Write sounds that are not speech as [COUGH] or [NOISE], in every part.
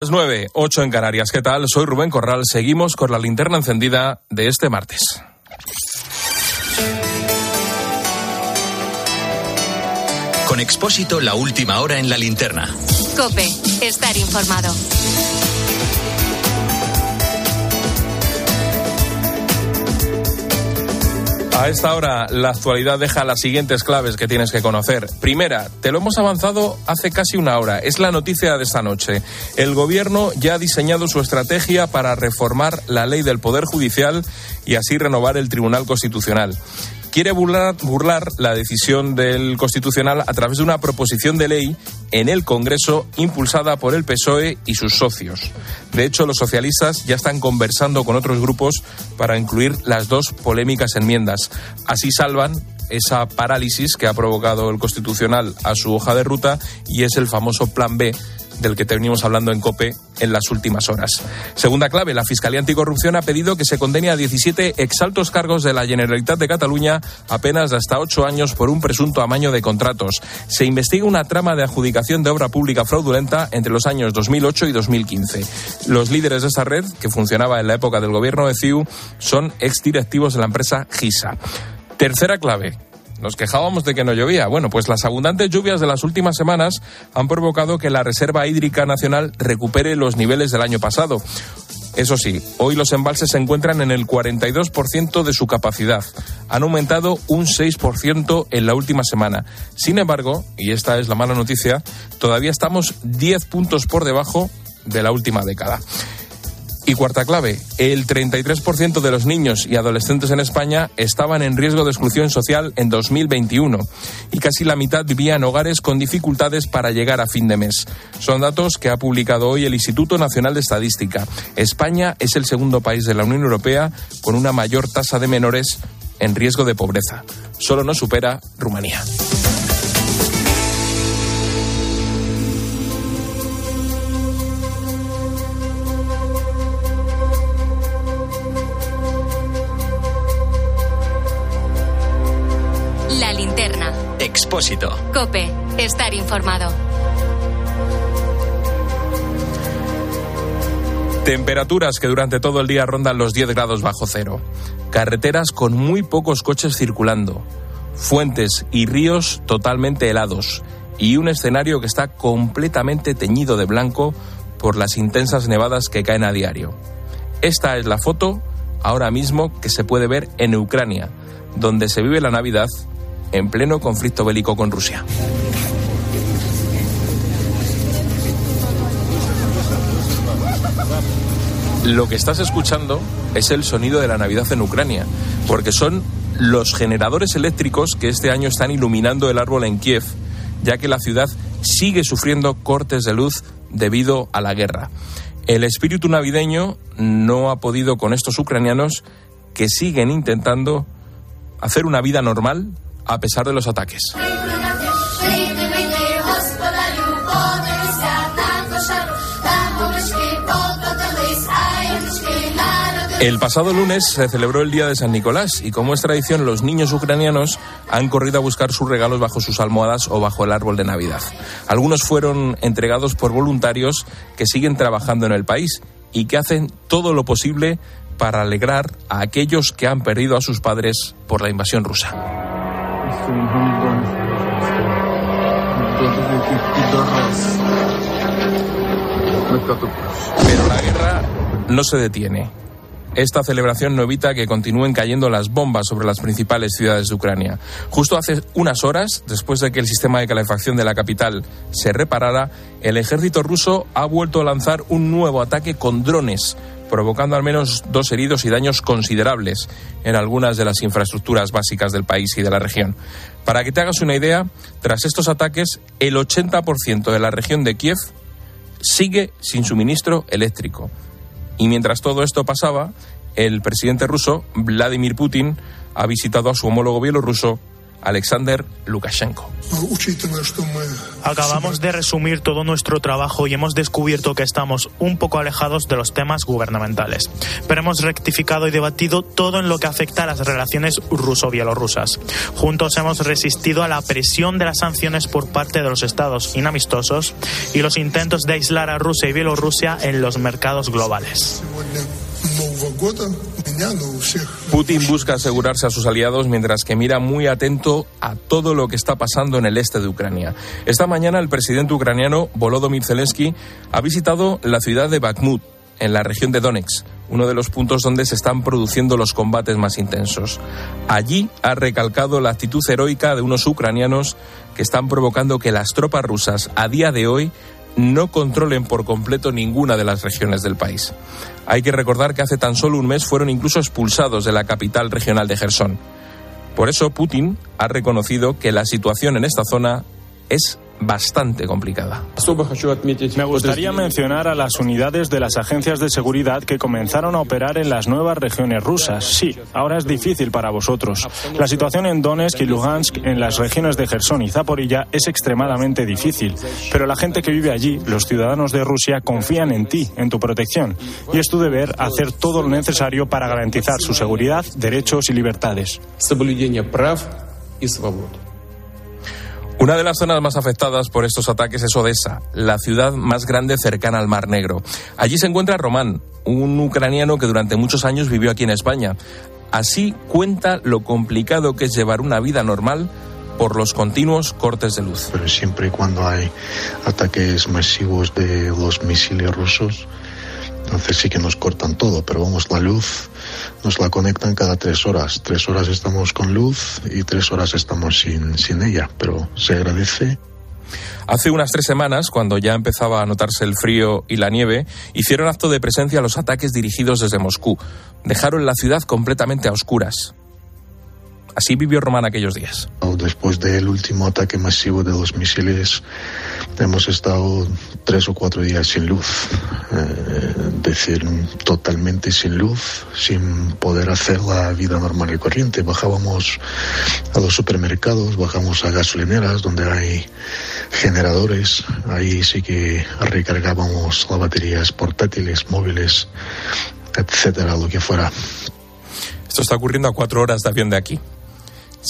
Las 9, 8 en Canarias. ¿Qué tal? Soy Rubén Corral. Seguimos con la linterna encendida de este martes. Con Expósito, la última hora en la linterna. Cope, estar informado. A esta hora, la actualidad deja las siguientes claves que tienes que conocer. Primera, te lo hemos avanzado hace casi una hora. Es la noticia de esta noche. El Gobierno ya ha diseñado su estrategia para reformar la ley del Poder Judicial y así renovar el Tribunal Constitucional quiere burlar, la decisión del Constitucional a través de una proposición de ley en el Congreso impulsada por el PSOE y sus socios. De hecho, los socialistas ya están conversando con otros grupos para incluir las dos polémicas enmiendas. Así salvan esa parálisis que ha provocado el Constitucional a su hoja de ruta y es el famoso Plan B del que venimos hablando en COPE en las últimas horas. Segunda clave, la Fiscalía Anticorrupción ha pedido que se condene a 17 exaltos cargos de la Generalitat de Cataluña apenas hasta ocho años por un presunto amaño de contratos. Se investiga una trama de adjudicación de obra pública fraudulenta entre los años 2008 y 2015. Los líderes de esta red, que funcionaba en la época del gobierno de CIU, son exdirectivos de la empresa GISA. Tercera clave, nos quejábamos de que no llovía. Bueno, pues las abundantes lluvias de las últimas semanas han provocado que la Reserva Hídrica Nacional recupere los niveles del año pasado. Eso sí, hoy los embalses se encuentran en el 42% de su capacidad. Han aumentado un 6% en la última semana. Sin embargo, y esta es la mala noticia, todavía estamos 10 puntos por debajo de la última década. Y cuarta clave, el 33% de los niños y adolescentes en España estaban en riesgo de exclusión social en 2021 y casi la mitad vivía en hogares con dificultades para llegar a fin de mes. Son datos que ha publicado hoy el Instituto Nacional de Estadística. España es el segundo país de la Unión Europea con una mayor tasa de menores en riesgo de pobreza. Solo nos supera Rumanía. Expósito. Cope, estar informado. Temperaturas que durante todo el día rondan los 10 grados bajo cero. Carreteras con muy pocos coches circulando. Fuentes y ríos totalmente helados. Y un escenario que está completamente teñido de blanco por las intensas nevadas que caen a diario. Esta es la foto ahora mismo que se puede ver en Ucrania, donde se vive la Navidad en pleno conflicto bélico con Rusia. Lo que estás escuchando es el sonido de la Navidad en Ucrania, porque son los generadores eléctricos que este año están iluminando el árbol en Kiev, ya que la ciudad sigue sufriendo cortes de luz debido a la guerra. El espíritu navideño no ha podido con estos ucranianos que siguen intentando hacer una vida normal a pesar de los ataques. El pasado lunes se celebró el Día de San Nicolás y como es tradición los niños ucranianos han corrido a buscar sus regalos bajo sus almohadas o bajo el árbol de Navidad. Algunos fueron entregados por voluntarios que siguen trabajando en el país y que hacen todo lo posible para alegrar a aquellos que han perdido a sus padres por la invasión rusa. Pero la guerra no se detiene. Esta celebración no evita que continúen cayendo las bombas sobre las principales ciudades de Ucrania. Justo hace unas horas, después de que el sistema de calefacción de la capital se reparara, el ejército ruso ha vuelto a lanzar un nuevo ataque con drones, provocando al menos dos heridos y daños considerables en algunas de las infraestructuras básicas del país y de la región. Para que te hagas una idea, tras estos ataques, el 80% de la región de Kiev sigue sin suministro eléctrico. Y mientras todo esto pasaba, el presidente ruso, Vladimir Putin, ha visitado a su homólogo bielorruso, Alexander Lukashenko. Acabamos de resumir todo nuestro trabajo y hemos descubierto que estamos un poco alejados de los temas gubernamentales. Pero hemos rectificado y debatido todo en lo que afecta a las relaciones ruso-bielorrusas. Juntos hemos resistido a la presión de las sanciones por parte de los estados inamistosos y los intentos de aislar a Rusia y Bielorrusia en los mercados globales. Putin busca asegurarse a sus aliados mientras que mira muy atento a todo lo que está pasando en el este de Ucrania. Esta mañana el presidente ucraniano Volodymyr Zelensky ha visitado la ciudad de Bakhmut, en la región de Donetsk, uno de los puntos donde se están produciendo los combates más intensos. Allí ha recalcado la actitud heroica de unos ucranianos que están provocando que las tropas rusas a día de hoy no controlen por completo ninguna de las regiones del país. Hay que recordar que hace tan solo un mes fueron incluso expulsados de la capital regional de Gerson. Por eso Putin ha reconocido que la situación en esta zona es bastante complicada. Me gustaría mencionar a las unidades de las agencias de seguridad que comenzaron a operar en las nuevas regiones rusas. Sí, ahora es difícil para vosotros. La situación en Donetsk y Lugansk, en las regiones de Gerson y Zaporilla, es extremadamente difícil. Pero la gente que vive allí, los ciudadanos de Rusia, confían en ti, en tu protección. Y es tu deber hacer todo lo necesario para garantizar su seguridad, derechos y libertades. Una de las zonas más afectadas por estos ataques es Odessa, la ciudad más grande cercana al Mar Negro. Allí se encuentra Román, un ucraniano que durante muchos años vivió aquí en España. Así cuenta lo complicado que es llevar una vida normal por los continuos cortes de luz. Pero siempre y cuando hay ataques masivos de los misiles rusos, entonces sí que nos cortan todo, pero vamos, la luz nos la conectan cada tres horas. Tres horas estamos con luz y tres horas estamos sin, sin ella, pero se agradece. Hace unas tres semanas, cuando ya empezaba a notarse el frío y la nieve, hicieron acto de presencia los ataques dirigidos desde Moscú. Dejaron la ciudad completamente a oscuras. Así vivió Román aquellos días. Después del último ataque masivo de los misiles, hemos estado tres o cuatro días sin luz. Eh, decir, totalmente sin luz, sin poder hacer la vida normal y corriente. Bajábamos a los supermercados, bajamos a gasolineras donde hay generadores. Ahí sí que recargábamos las baterías portátiles, móviles, etcétera, lo que fuera. Esto está ocurriendo a cuatro horas de avión de aquí.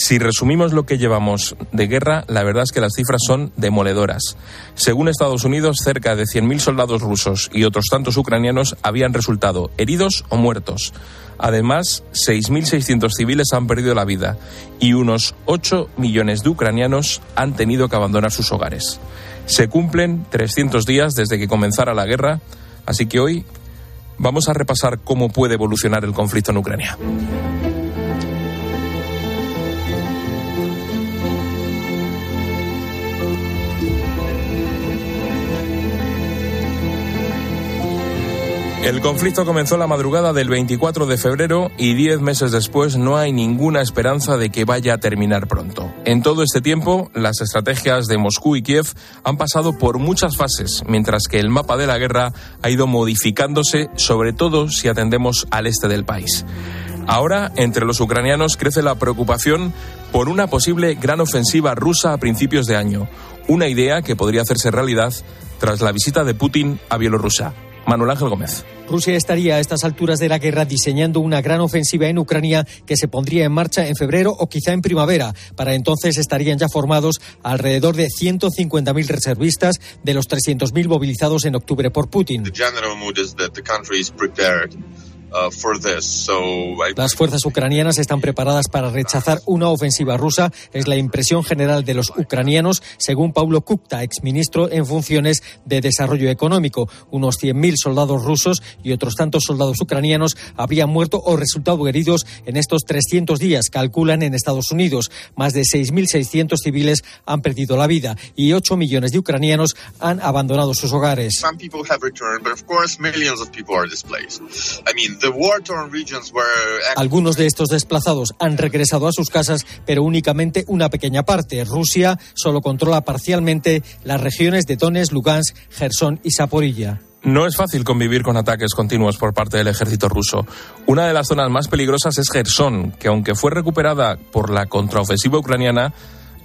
Si resumimos lo que llevamos de guerra, la verdad es que las cifras son demoledoras. Según Estados Unidos, cerca de 100.000 soldados rusos y otros tantos ucranianos habían resultado heridos o muertos. Además, 6.600 civiles han perdido la vida y unos 8 millones de ucranianos han tenido que abandonar sus hogares. Se cumplen 300 días desde que comenzara la guerra, así que hoy vamos a repasar cómo puede evolucionar el conflicto en Ucrania. El conflicto comenzó la madrugada del 24 de febrero y diez meses después no hay ninguna esperanza de que vaya a terminar pronto. En todo este tiempo, las estrategias de Moscú y Kiev han pasado por muchas fases, mientras que el mapa de la guerra ha ido modificándose, sobre todo si atendemos al este del país. Ahora, entre los ucranianos crece la preocupación por una posible gran ofensiva rusa a principios de año, una idea que podría hacerse realidad tras la visita de Putin a Bielorrusia. Manuel Ángel Gómez. Rusia estaría a estas alturas de la guerra diseñando una gran ofensiva en Ucrania que se pondría en marcha en febrero o quizá en primavera. Para entonces estarían ya formados alrededor de 150.000 reservistas de los 300.000 movilizados en octubre por Putin. Uh, Las fuerzas ucranianas están preparadas para rechazar una ofensiva rusa, es la impresión general de los ucranianos, según Paulo Kukta, exministro en funciones de desarrollo económico. Unos 100.000 soldados rusos y otros tantos soldados ucranianos habrían muerto o resultado heridos en estos 300 días, calculan en Estados Unidos. Más de 6.600 civiles han perdido la vida y 8 millones de ucranianos han abandonado sus hogares. Algunos de estos desplazados han regresado a sus casas, pero únicamente una pequeña parte. Rusia solo controla parcialmente las regiones de Donetsk, Lugansk, Gerson y Zaporilla. No es fácil convivir con ataques continuos por parte del ejército ruso. Una de las zonas más peligrosas es Gerson, que aunque fue recuperada por la contraofensiva ucraniana,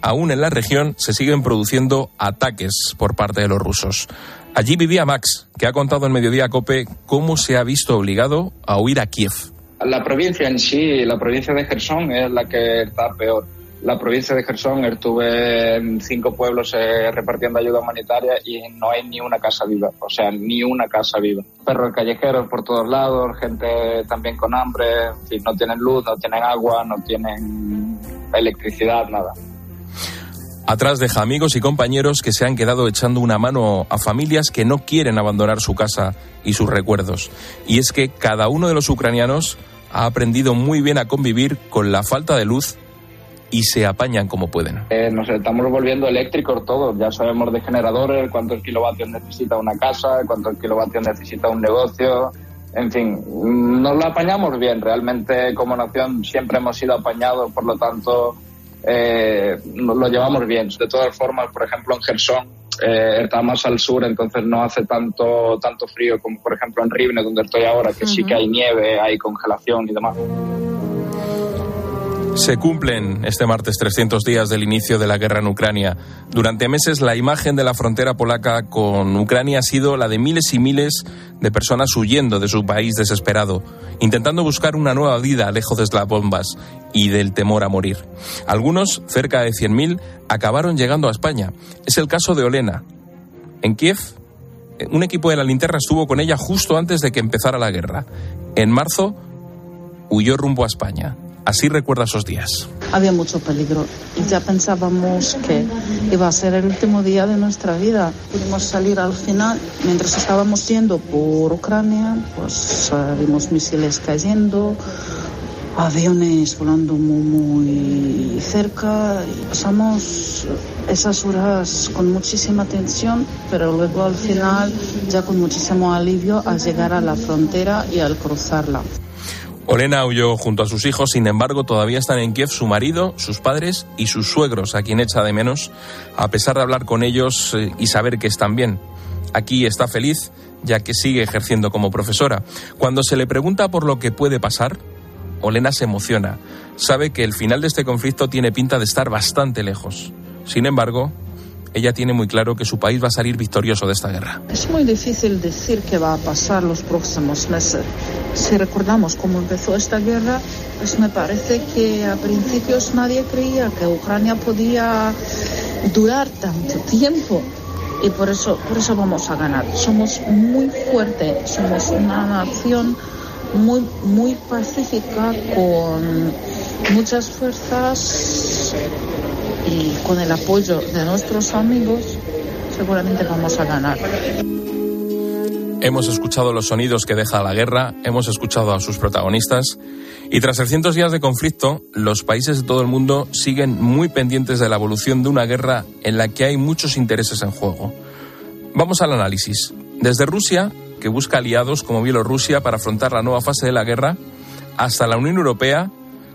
aún en la región se siguen produciendo ataques por parte de los rusos. Allí vivía Max, que ha contado en Mediodía Cope cómo se ha visto obligado a huir a Kiev. La provincia en sí, la provincia de Gerson, es la que está peor. La provincia de Gerson, estuve en cinco pueblos eh, repartiendo ayuda humanitaria y no hay ni una casa viva, o sea, ni una casa viva. Perros callejeros por todos lados, gente también con hambre, no tienen luz, no tienen agua, no tienen electricidad, nada. Atrás deja amigos y compañeros que se han quedado echando una mano a familias que no quieren abandonar su casa y sus recuerdos. Y es que cada uno de los ucranianos ha aprendido muy bien a convivir con la falta de luz y se apañan como pueden. Eh, nos estamos volviendo eléctricos todos, ya sabemos de generadores, cuántos kilovatios necesita una casa, cuántos kilovatios necesita un negocio, en fin, nos lo apañamos bien, realmente como nación siempre hemos sido apañados, por lo tanto eh, lo llevamos bien. De todas formas, por ejemplo, en Gerson eh, está más al sur, entonces no hace tanto, tanto frío como, por ejemplo, en Rivne, donde estoy ahora, que sí que hay nieve, hay congelación y demás. Se cumplen este martes 300 días del inicio de la guerra en Ucrania. Durante meses la imagen de la frontera polaca con Ucrania ha sido la de miles y miles de personas huyendo de su país desesperado, intentando buscar una nueva vida lejos de las bombas y del temor a morir. Algunos, cerca de 100.000, acabaron llegando a España. Es el caso de Olena. En Kiev, un equipo de la linterna estuvo con ella justo antes de que empezara la guerra. En marzo, huyó rumbo a España. Así recuerda esos días. Había mucho peligro ya pensábamos que iba a ser el último día de nuestra vida. Pudimos salir al final. Mientras estábamos yendo por Ucrania, pues eh, vimos misiles cayendo, aviones volando muy, muy cerca y pasamos esas horas con muchísima tensión, pero luego al final ya con muchísimo alivio al llegar a la frontera y al cruzarla. Olena huyó junto a sus hijos, sin embargo, todavía están en Kiev su marido, sus padres y sus suegros, a quien echa de menos, a pesar de hablar con ellos eh, y saber que están bien. Aquí está feliz, ya que sigue ejerciendo como profesora. Cuando se le pregunta por lo que puede pasar, Olena se emociona. Sabe que el final de este conflicto tiene pinta de estar bastante lejos. Sin embargo, ella tiene muy claro que su país va a salir victorioso de esta guerra. Es muy difícil decir qué va a pasar los próximos meses. Si recordamos cómo empezó esta guerra, pues me parece que a principios nadie creía que Ucrania podía durar tanto tiempo y por eso, por eso vamos a ganar. Somos muy fuertes, somos una nación muy, muy pacífica con muchas fuerzas y con el apoyo de nuestros amigos seguramente vamos a ganar. Hemos escuchado los sonidos que deja la guerra, hemos escuchado a sus protagonistas y tras 300 días de conflicto, los países de todo el mundo siguen muy pendientes de la evolución de una guerra en la que hay muchos intereses en juego. Vamos al análisis. Desde Rusia, que busca aliados como Bielorrusia para afrontar la nueva fase de la guerra, hasta la Unión Europea,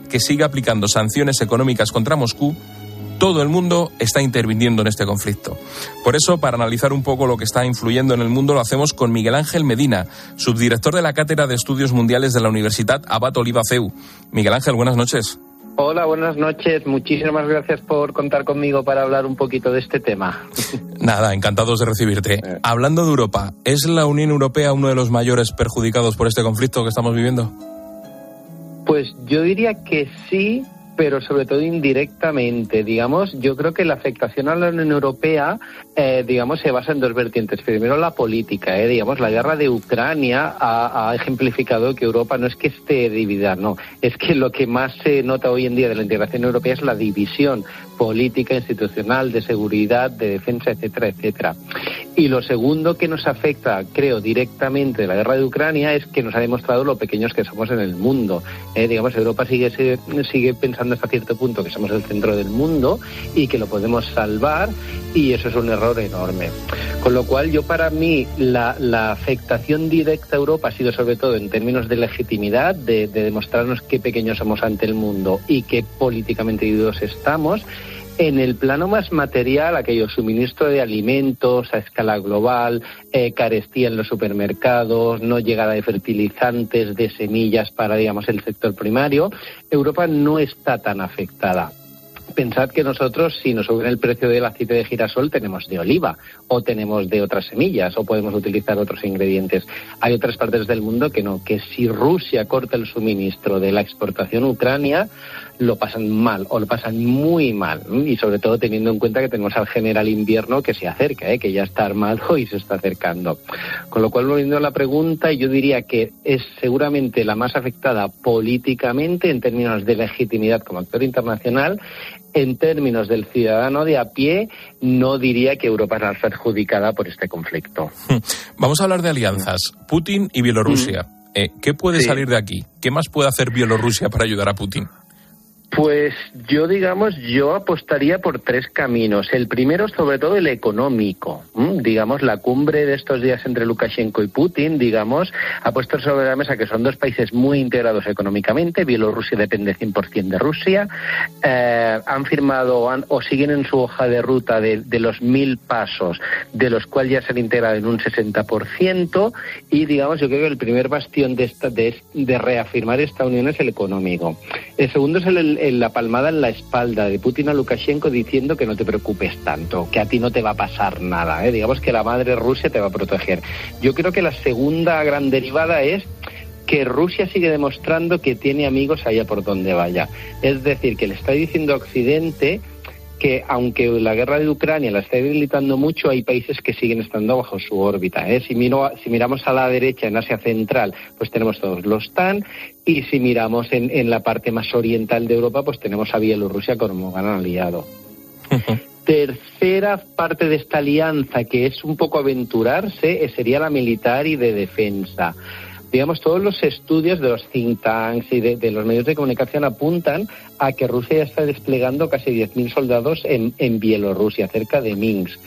que sigue aplicando sanciones económicas contra Moscú todo el mundo está interviniendo en este conflicto. Por eso, para analizar un poco lo que está influyendo en el mundo, lo hacemos con Miguel Ángel Medina, subdirector de la Cátedra de Estudios Mundiales de la Universidad Abat Oliva CEU. Miguel Ángel, buenas noches. Hola, buenas noches. Muchísimas gracias por contar conmigo para hablar un poquito de este tema. [LAUGHS] Nada, encantados de recibirte. Eh. Hablando de Europa, ¿es la Unión Europea uno de los mayores perjudicados por este conflicto que estamos viviendo? Pues yo diría que sí, pero sobre todo indirectamente. Digamos, yo creo que la afectación a la Unión Europea, eh, digamos, se basa en dos vertientes. Primero, la política. Eh, digamos, la guerra de Ucrania ha, ejemplificado que Europa no es que esté dividida, no. Es que lo que más se nota hoy en día de la integración europea es la división política, institucional, de seguridad, de defensa, etcétera, etcétera. Y lo segundo que nos afecta, creo, directamente de la guerra de Ucrania es que nos ha demostrado lo pequeños que somos en el mundo. Eh, digamos, Europa sigue, sigue pensando hasta cierto punto que somos el centro del mundo y que lo podemos salvar y eso es un error enorme. Con lo cual, yo para mí, la, afectación directa a Europa ha sido sobre todo en términos de legitimidad, de, de demostrarnos qué pequeños somos ante el mundo y qué políticamente divididos estamos en el plano más material, aquello suministro de alimentos a escala global, eh, carestía en los supermercados, no llegada de fertilizantes, de semillas para, digamos, el sector primario, Europa no está tan afectada. Pensad que nosotros, si nos suben el precio del aceite de girasol, tenemos de oliva o tenemos de otras semillas o podemos utilizar otros ingredientes. Hay otras partes del mundo que no, que si Rusia corta el suministro de la exportación a Ucrania, lo pasan mal o lo pasan muy mal. Y sobre todo teniendo en cuenta que tenemos al general invierno que se acerca, ¿eh? que ya está armado [LAUGHS] y se está acercando. Con lo cual, volviendo a la pregunta, yo diría que es seguramente la más afectada políticamente en términos de legitimidad como actor internacional. En términos del ciudadano de a pie, no diría que Europa es la perjudicada por este conflicto. [LAUGHS] Vamos a hablar de alianzas. Putin y Bielorrusia. Mm. Eh, ¿Qué puede salir de aquí? ¿Qué más puede hacer Bielorrusia para ayudar a Putin? Pues yo, digamos, yo apostaría por tres caminos. El primero, sobre todo, el económico. Digamos, la cumbre de estos días entre Lukashenko y Putin, digamos, ha puesto sobre la mesa que son dos países muy integrados económicamente. Bielorrusia depende 100% de Rusia. Eh, han firmado o siguen en su hoja de ruta de, los mil pasos, de los cuales ya se han integrado en un 60%. Y, digamos, yo creo que el primer bastión de, esta, de reafirmar esta unión es el económico. El segundo es el la palmada en la espalda de Putin a Lukashenko diciendo que no te preocupes tanto, que a ti no te va a pasar nada, ¿eh? digamos que la madre Rusia te va a proteger. Yo creo que la segunda gran derivada es que Rusia sigue demostrando que tiene amigos allá por donde vaya. Es decir, que le está diciendo a Occidente que aunque la guerra de Ucrania la está debilitando mucho, hay países que siguen estando bajo su órbita. ¿eh? Si, si miramos a la derecha, en Asia Central, pues tenemos todos los TAN, y si miramos en, en la parte más oriental de Europa, pues tenemos a Bielorrusia como gran aliado. [LAUGHS] Tercera parte de esta alianza, que es un poco aventurarse, eh, sería la militar y de defensa digamos, todos los estudios de los think tanks y de, los medios de comunicación apuntan a que Rusia ya está desplegando casi 10.000 soldados en, en Bielorrusia, cerca de Minsk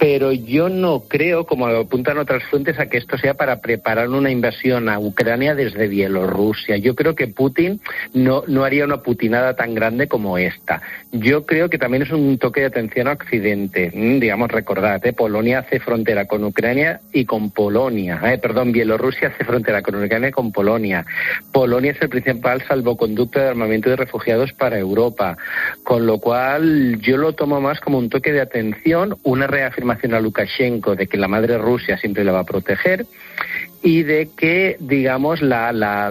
pero yo no creo, como apuntan otras fuentes, a que esto sea para preparar una invasión a Ucrania desde Bielorrusia. Yo creo que Putin no, no haría una putinada tan grande como esta. Yo creo que también es un toque de atención a Occidente. Mm, digamos, recordad, ¿eh? Polonia hace frontera con Ucrania y con Polonia. Eh, perdón, Bielorrusia hace frontera con Ucrania y con Polonia. Polonia es el principal salvoconducto de armamento de refugiados para Europa. Con lo cual, yo lo tomo más como un toque de atención, una reafirmación a Lukashenko de que la madre Rusia siempre la va a proteger y de que, digamos, la, la,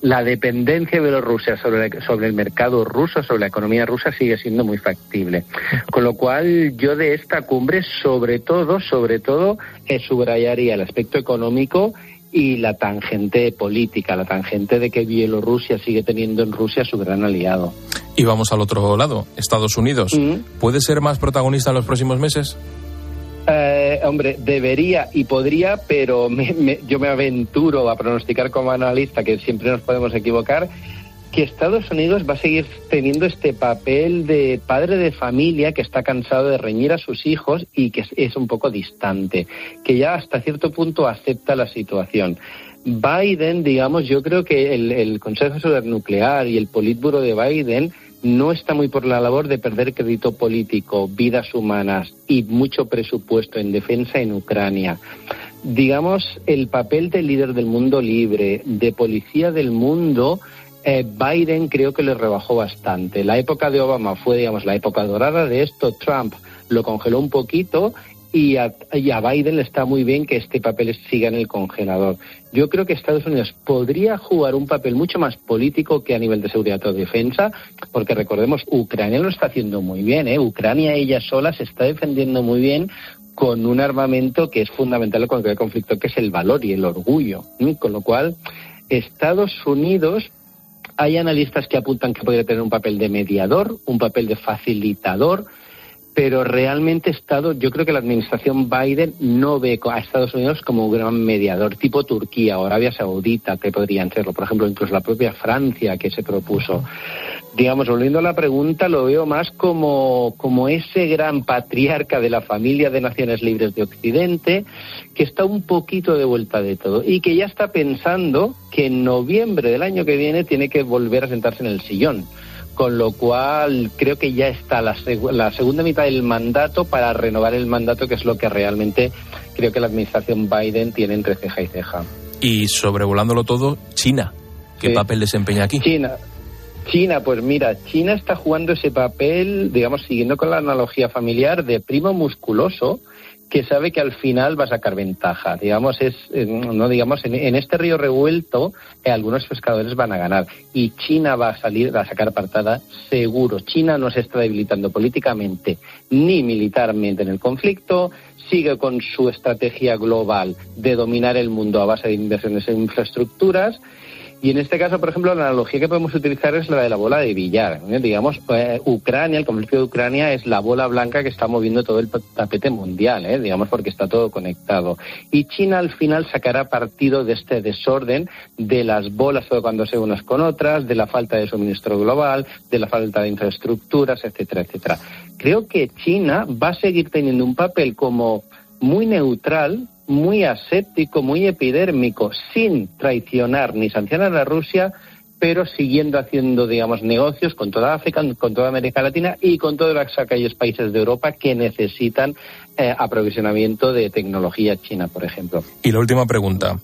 la, dependencia de Bielorrusia sobre, sobre el mercado ruso, sobre la economía rusa, sigue siendo muy factible. Con lo cual, yo de esta cumbre, sobre todo, sobre todo, subrayaría el aspecto económico y la tangente política, la tangente de que Bielorrusia sigue teniendo en Rusia su gran aliado. Y vamos al otro lado, Estados Unidos. Mm. ¿Puede ser más protagonista en los próximos meses? Eh, hombre, debería y podría, pero yo me aventuro a pronosticar como analista, que siempre nos podemos equivocar, que Estados Unidos va a seguir teniendo este papel de padre de familia que está cansado de reñir a sus hijos y que es un poco distante, que ya hasta cierto punto acepta la situación. Biden, digamos, yo creo que el, el Consejo Nuclear y el Politburo de Biden no está muy por la labor de perder crédito político, vidas humanas y mucho presupuesto en defensa en Ucrania. Digamos, el papel de líder del mundo libre, de policía del mundo, eh, Biden creo que le rebajó bastante. La época de Obama fue, digamos, la época dorada de esto. Trump lo congeló un poquito y a, Biden le está muy bien que este papel siga en el congelador. Yo creo que Estados Unidos podría jugar un papel mucho más político que a nivel de seguridad o defensa, porque recordemos, Ucrania lo está haciendo muy bien, ¿eh? Ucrania ella sola se está defendiendo muy bien con un armamento que es fundamental en cualquier conflicto, que es el valor y el orgullo. Con lo cual, Estados Unidos hay analistas que apuntan que podría tener un papel de mediador, un papel de facilitador, pero realmente Estado, yo creo que la administración Biden no ve a Estados Unidos como un gran mediador, tipo Turquía o Arabia Saudita, que podrían serlo, por ejemplo, incluso la propia Francia que se propuso. Digamos, volviendo a la pregunta, lo veo más como, como ese gran patriarca de la familia de naciones libres de Occidente, que está un poquito de vuelta de todo y que ya está pensando que en noviembre del año que viene tiene que volver a sentarse en el sillón con lo cual creo que ya está la, segunda mitad del mandato para renovar el mandato, que es lo que realmente creo que la administración Biden tiene entre ceja y ceja. Y sobrevolándolo todo, China. ¿Qué papel desempeña aquí? China. China, pues mira, China está jugando ese papel, digamos, siguiendo con la analogía familiar de primo musculoso, que sabe que al final va a sacar ventaja. Digamos, es, eh, no digamos, en, este río revuelto eh, algunos pescadores van a ganar y China va a salir, va a sacar apartada seguro. China no se está debilitando políticamente ni militarmente en el conflicto, sigue con su estrategia global de dominar el mundo a base de inversiones en infraestructuras y en este caso, por ejemplo, la analogía que podemos utilizar es la de la bola de billar. ¿eh? Digamos, eh, Ucrania, el conflicto de Ucrania es la bola blanca que está moviendo todo el tapete mundial, ¿eh? digamos, porque está todo conectado. Y China al final sacará partido de este desorden de las bolas tocándose unas con otras, de la falta de suministro global, de la falta de infraestructuras, etcétera, etcétera. Creo que China va a seguir teniendo un papel como muy neutral muy aséptico, muy epidérmico, sin traicionar ni sancionar a Rusia, pero siguiendo haciendo, digamos, negocios con toda África, con toda América Latina y con todos aquellos países de Europa que necesitan eh, aprovisionamiento de tecnología china, por ejemplo. Y la última pregunta.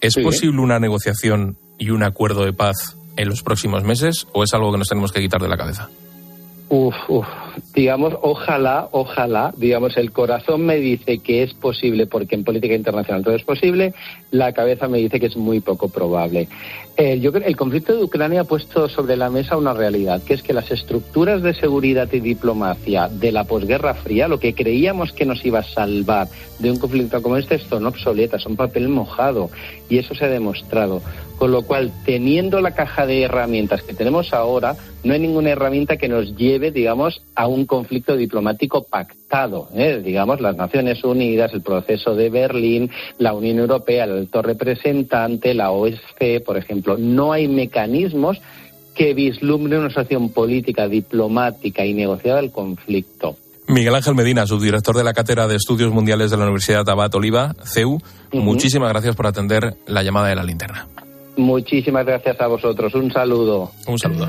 ¿Es posible una negociación y un acuerdo de paz en los próximos meses o es algo que nos tenemos que quitar de la cabeza? Uf, uf, digamos, ojalá, ojalá, digamos, el corazón me dice que es posible, porque en política internacional todo es posible, la cabeza me dice que es muy poco probable. Eh, yo creo el conflicto de Ucrania ha puesto sobre la mesa una realidad, que es que las estructuras de seguridad y diplomacia de la posguerra fría, lo que creíamos que nos iba a salvar de un conflicto como este, son obsoletas, son papel mojado, y eso se ha demostrado. Con lo cual, teniendo la caja de herramientas que tenemos ahora, no hay ninguna herramienta que nos lleve, digamos, a un conflicto diplomático pactado. ¿eh? Digamos, las Naciones Unidas, el proceso de Berlín, la Unión Europea, el alto representante, la OSCE, por ejemplo. No hay mecanismos que vislumbre una situación política, diplomática y negociada del conflicto. Miguel Ángel Medina, subdirector de la Cátedra de Estudios Mundiales de la Universidad Tabat Oliva, CEU, muchísimas gracias por atender la llamada de la linterna. Muchísimas gracias a vosotros. Un saludo. Un saludo.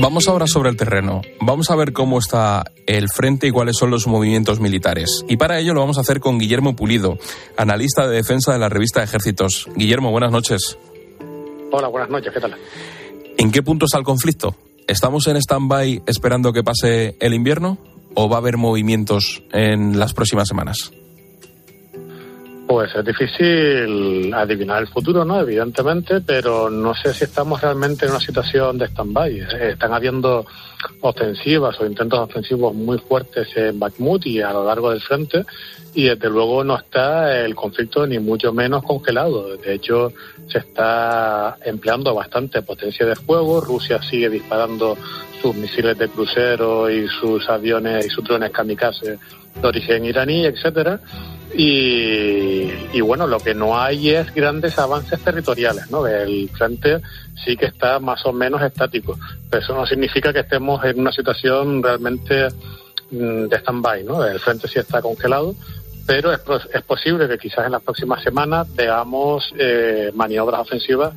Vamos ahora sobre el terreno. Vamos a ver cómo está el frente y cuáles son los movimientos militares. Y para ello lo vamos a hacer con Guillermo Pulido, analista de defensa de la revista Ejércitos. Guillermo, buenas noches. Hola, buenas noches. ¿Qué tal? ¿En qué punto está el conflicto? ¿Estamos en stand-by esperando que pase el invierno o va a haber movimientos en las próximas semanas? Pues es difícil adivinar el futuro, ¿no? Evidentemente, pero no sé si estamos realmente en una situación de stand-by. Están habiendo ofensivas o intentos ofensivos muy fuertes en Bakhmut y a lo largo del frente y desde luego no está el conflicto ni mucho menos congelado. De hecho, se está empleando bastante potencia de fuego. Rusia sigue disparando sus misiles de crucero y sus aviones y sus drones kamikaze de origen iraní, etcétera y, bueno, lo que no hay es grandes avances territoriales, ¿no? El frente sí que está más o menos estático, pero eso no significa que estemos en una situación realmente mm, de stand-by, ¿no? El frente sí está congelado, pero es, es posible que quizás en las próximas semanas veamos eh, maniobras ofensivas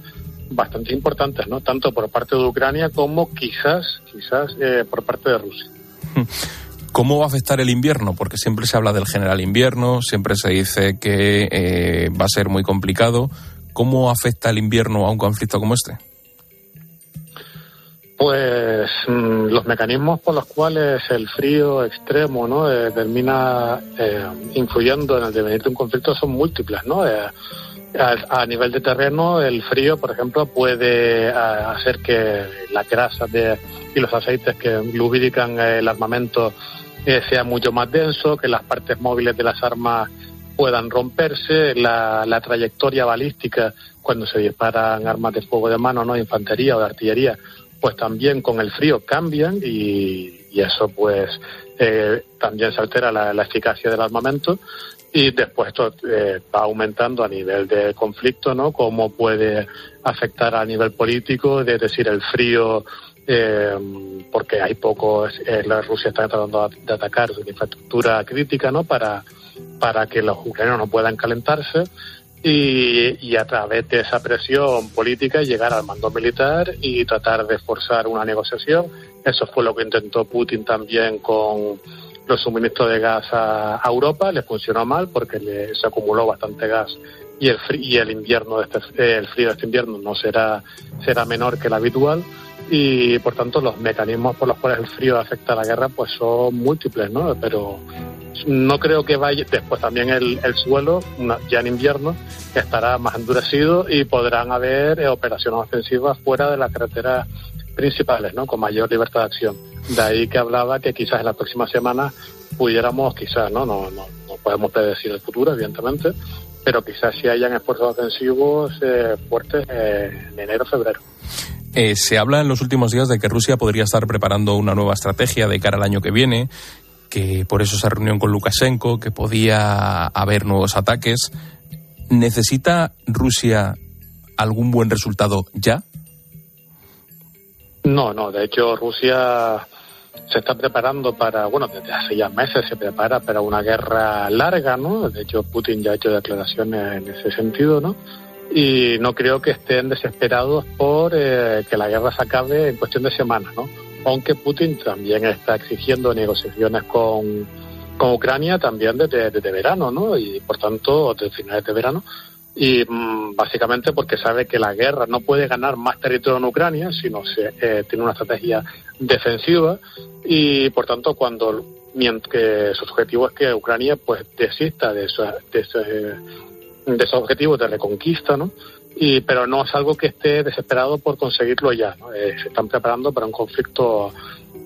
bastante importantes, ¿no? Tanto por parte de Ucrania como quizás, quizás eh, por parte de Rusia. [LAUGHS] ¿Cómo va a afectar el invierno? Porque siempre se habla del general invierno, siempre se dice que eh, va a ser muy complicado. ¿Cómo afecta el invierno a un conflicto como este? Pues mm, los mecanismos por los cuales el frío extremo ¿no? Eh, termina eh, influyendo en el devenir de un conflicto son múltiples. ¿no? a, nivel de terreno, el frío, por ejemplo, puede hacer que la grasa de, y los aceites que lubrican el armamento sea mucho más denso, que las partes móviles de las armas puedan romperse, la, trayectoria balística cuando se disparan armas de fuego de mano, no infantería o de artillería, pues también con el frío cambian y, eso pues eh, también se altera la, eficacia del armamento y después eh, va aumentando a nivel de conflicto, ¿no? Cómo puede afectar a nivel político, es decir, el frío eh, porque hay pocos, eh, la Rusia está tratando de atacar su infraestructura crítica, ¿no? Para, para que los ucranianos no puedan calentarse y, a través de esa presión política llegar al mando militar y tratar de forzar una negociación. Eso fue lo que intentó Putin también con los suministros de gas a, Europa. Le funcionó mal porque le, se acumuló bastante gas y el, y el invierno de este, el frío de este invierno no será, será menor que el habitual y por tanto los mecanismos por los cuales el frío afecta a la guerra pues son múltiples, ¿no? Pero no creo que vaya, después también el, el suelo, ya en invierno, estará más endurecido y podrán haber eh, operaciones ofensivas fuera de las carreteras principales, ¿no? Con mayor libertad de acción. De ahí que hablaba que quizás en la próxima semana pudiéramos, quizás, ¿no? No, no, no podemos predecir el futuro, evidentemente, pero quizás si hayan esfuerzos ofensivos eh, fuertes eh, en enero, febrero. Eh, se habla en los últimos días de que Rusia podría estar preparando una nueva estrategia de cara al año que viene, que por eso esa reunión con Lukashenko, que podía haber nuevos ataques. ¿Necesita Rusia algún buen resultado ya? No, no. De hecho, Rusia se está preparando para, bueno, desde hace ya meses se prepara para una guerra larga, ¿no? De hecho, Putin ya ha hecho declaraciones en ese sentido, ¿no? Y no creo que estén desesperados por eh, que la guerra se acabe en cuestión de semanas, ¿no? Aunque Putin también está exigiendo negociaciones con, con Ucrania también desde, verano, ¿no? Y por tanto, desde finales de verano. Y mm, básicamente porque sabe que la guerra no puede ganar más territorio en Ucrania, sino se, eh, tiene una estrategia defensiva y por tanto cuando mientras que su objetivo es que Ucrania pues desista de, eso, de, de esos objetivos de reconquista, ¿no? Y, pero no es algo que esté desesperado por conseguirlo ya, ¿no? Eh, se están preparando para un conflicto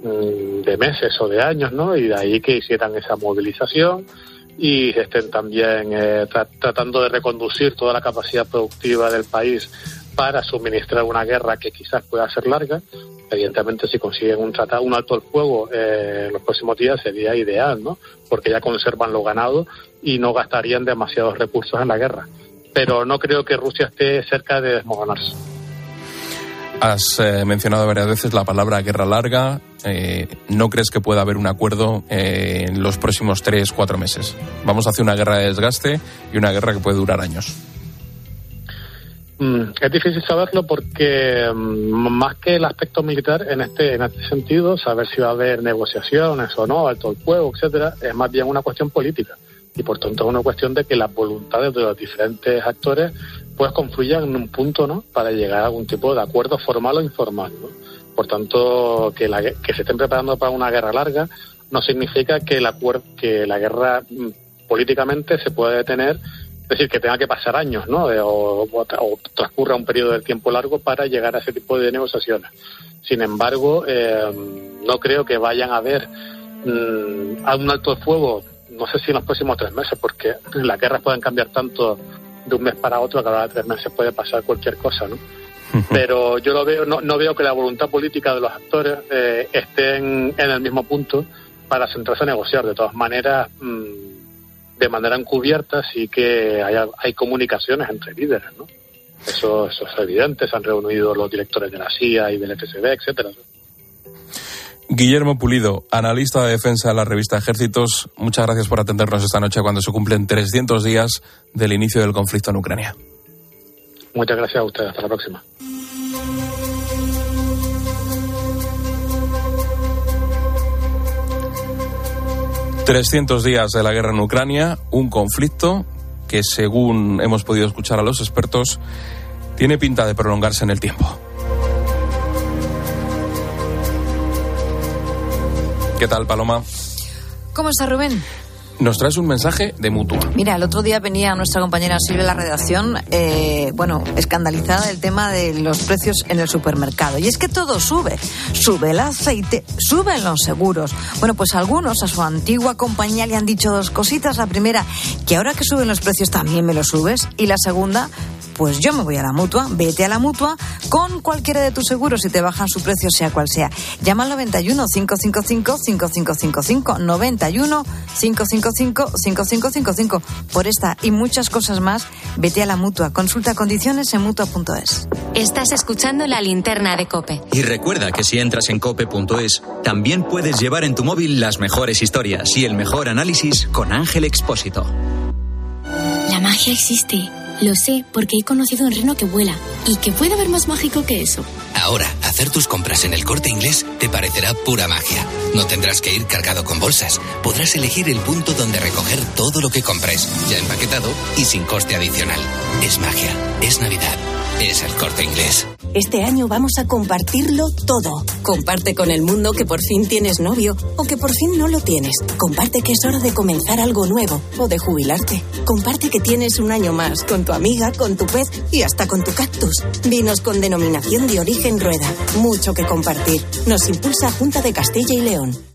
mm, de meses o de años, ¿no? Y de ahí que hicieran esa movilización y estén también eh, tratando de reconducir toda la capacidad productiva del país para suministrar una guerra que quizás pueda ser larga. Evidentemente, si consiguen un tratado, un alto el fuego eh, en los próximos días sería ideal, ¿no? Porque ya conservan lo ganado y no gastarían demasiados recursos en la guerra. Pero no creo que Rusia esté cerca de desmoronarse. Has eh, mencionado varias veces la palabra guerra larga. Eh, ¿No crees que pueda haber un acuerdo en los próximos tres, cuatro meses? Vamos hacia una guerra de desgaste y una guerra que puede durar años. Mm, es difícil saberlo porque mm, más que el aspecto militar en este en este sentido, saber si va a haber negociaciones o no, alto el fuego, etcétera, es más bien una cuestión política y por tanto es una cuestión de que las voluntades de los diferentes actores pues confluyan en un punto ¿no? para llegar a algún tipo de acuerdo formal o informal. ¿no? Por tanto, que, la, que se estén preparando para una guerra larga no significa que la, que la guerra mm, políticamente se pueda detener, es decir, que tenga que pasar años ¿no? o, o, transcurra un periodo de tiempo largo para llegar a ese tipo de negociaciones. Sin embargo, eh, no creo que vayan a haber mm, a un alto fuego no sé si en los próximos tres meses, porque las guerras pueden cambiar tanto de un mes para otro, cada tres meses puede pasar cualquier cosa, ¿no? Pero yo lo veo, no, no veo que la voluntad política de los actores eh, estén en el mismo punto para centrarse a negociar. De todas maneras, mm, de manera encubierta, sí que hay, hay comunicaciones entre líderes, ¿no? Eso, eso es evidente, se han reunido los directores de la CIA y del FSB, etcétera. Guillermo Pulido, analista de defensa de la revista Ejércitos, muchas gracias por atendernos esta noche cuando se cumplen 300 días del inicio del conflicto en Ucrania. Muchas gracias a ustedes. Hasta la próxima. ...300 días de la guerra en Ucrania, un conflicto que según hemos podido escuchar a los expertos, tiene pinta de prolongarse en el tiempo. ¿Qué tal, Paloma? ¿Cómo está Rubén? Nos traes un mensaje de mutua. Mira, el otro día venía nuestra compañera Silvia la redacción, eh, bueno, escandalizada del tema de los precios en el supermercado. Y es que todo sube. Sube el aceite, suben los seguros. Bueno, pues algunos a su antigua compañía le han dicho dos cositas. La primera, que ahora que suben los precios también me los subes. Y la segunda, pues yo me voy a la mutua, vete a la mutua con cualquiera de tus seguros y te bajan su precio, sea cual sea. Llama al 91 555 5555 91 555 5555 por esta y muchas cosas más. Vete a la mutua. Consulta condiciones en mutua.es. Estás escuchando la linterna de Cope. Y recuerda que si entras en cope.es, también puedes llevar en tu móvil las mejores historias y el mejor análisis con Ángel Expósito. La magia existe lo sé porque he conocido un reno que vuela. ¿Y que puede haber más mágico que eso? Ahora, Hacer tus compras en el corte inglés te parecerá pura magia. No tendrás que ir cargado con bolsas. Podrás elegir el punto donde recoger todo lo que compres, ya empaquetado y sin coste adicional. Es magia, es Navidad, es el corte inglés. Este año vamos a compartirlo todo. Comparte con el mundo que por fin tienes novio o que por fin no lo tienes. Comparte que es hora de comenzar algo nuevo o de jubilarte. Comparte que tienes un año más con tu amiga, con tu pez y hasta con tu cactus. Vinos con denominación de origen rueda. Mucho que compartir. Nos impulsa Junta de Castilla y León.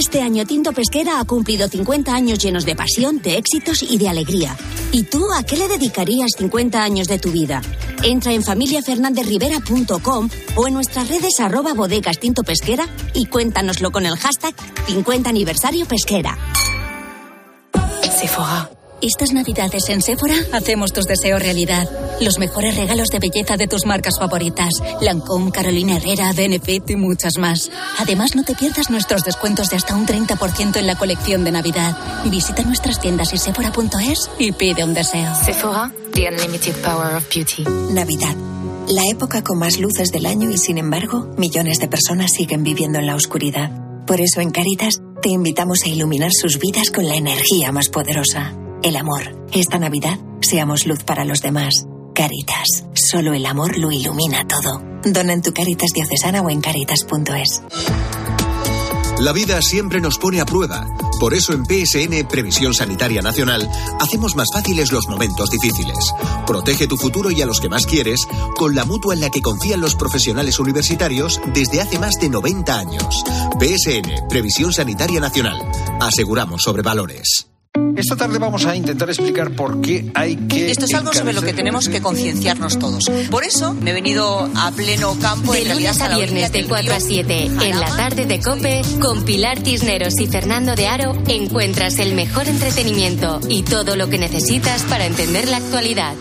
Este año Tinto Pesquera ha cumplido 50 años llenos de pasión, de éxitos y de alegría. ¿Y tú a qué le dedicarías 50 años de tu vida? Entra en familiafernandezrivera.com o en nuestras redes arroba bodegas Tinto Pesquera y cuéntanoslo con el hashtag 50 aniversario pesquera. Estas navidades en Sephora hacemos tus deseos realidad. Los mejores regalos de belleza de tus marcas favoritas. Lancôme, Carolina Herrera, Benefit y muchas más. Además, no te pierdas nuestros descuentos de hasta un 30% en la colección de Navidad. Visita nuestras tiendas y sephora.es y pide un deseo. Sephora, the unlimited power of beauty. Navidad. La época con más luces del año y sin embargo, millones de personas siguen viviendo en la oscuridad. Por eso en Caritas te invitamos a iluminar sus vidas con la energía más poderosa, el amor. Esta Navidad seamos luz para los demás. Caritas, solo el amor lo ilumina todo. Dona en tu Caritas diocesana o en caritas.es. La vida siempre nos pone a prueba. Por eso en PSN Previsión Sanitaria Nacional hacemos más fáciles los momentos difíciles. Protege tu futuro y a los que más quieres con la mutua en la que confían los profesionales universitarios desde hace más de 90 años. PSN Previsión Sanitaria Nacional. Aseguramos sobre valores. Esta tarde vamos a intentar explicar por qué hay que. Esto es algo sobre lo que tenemos que concienciarnos todos. Por eso me he venido a pleno campo. De lunes a viernes de 4 a 7 en la tarde de Cope con Pilar Tisneros y Fernando de Aro encuentras el mejor entretenimiento y todo lo que necesitas para entender la actualidad.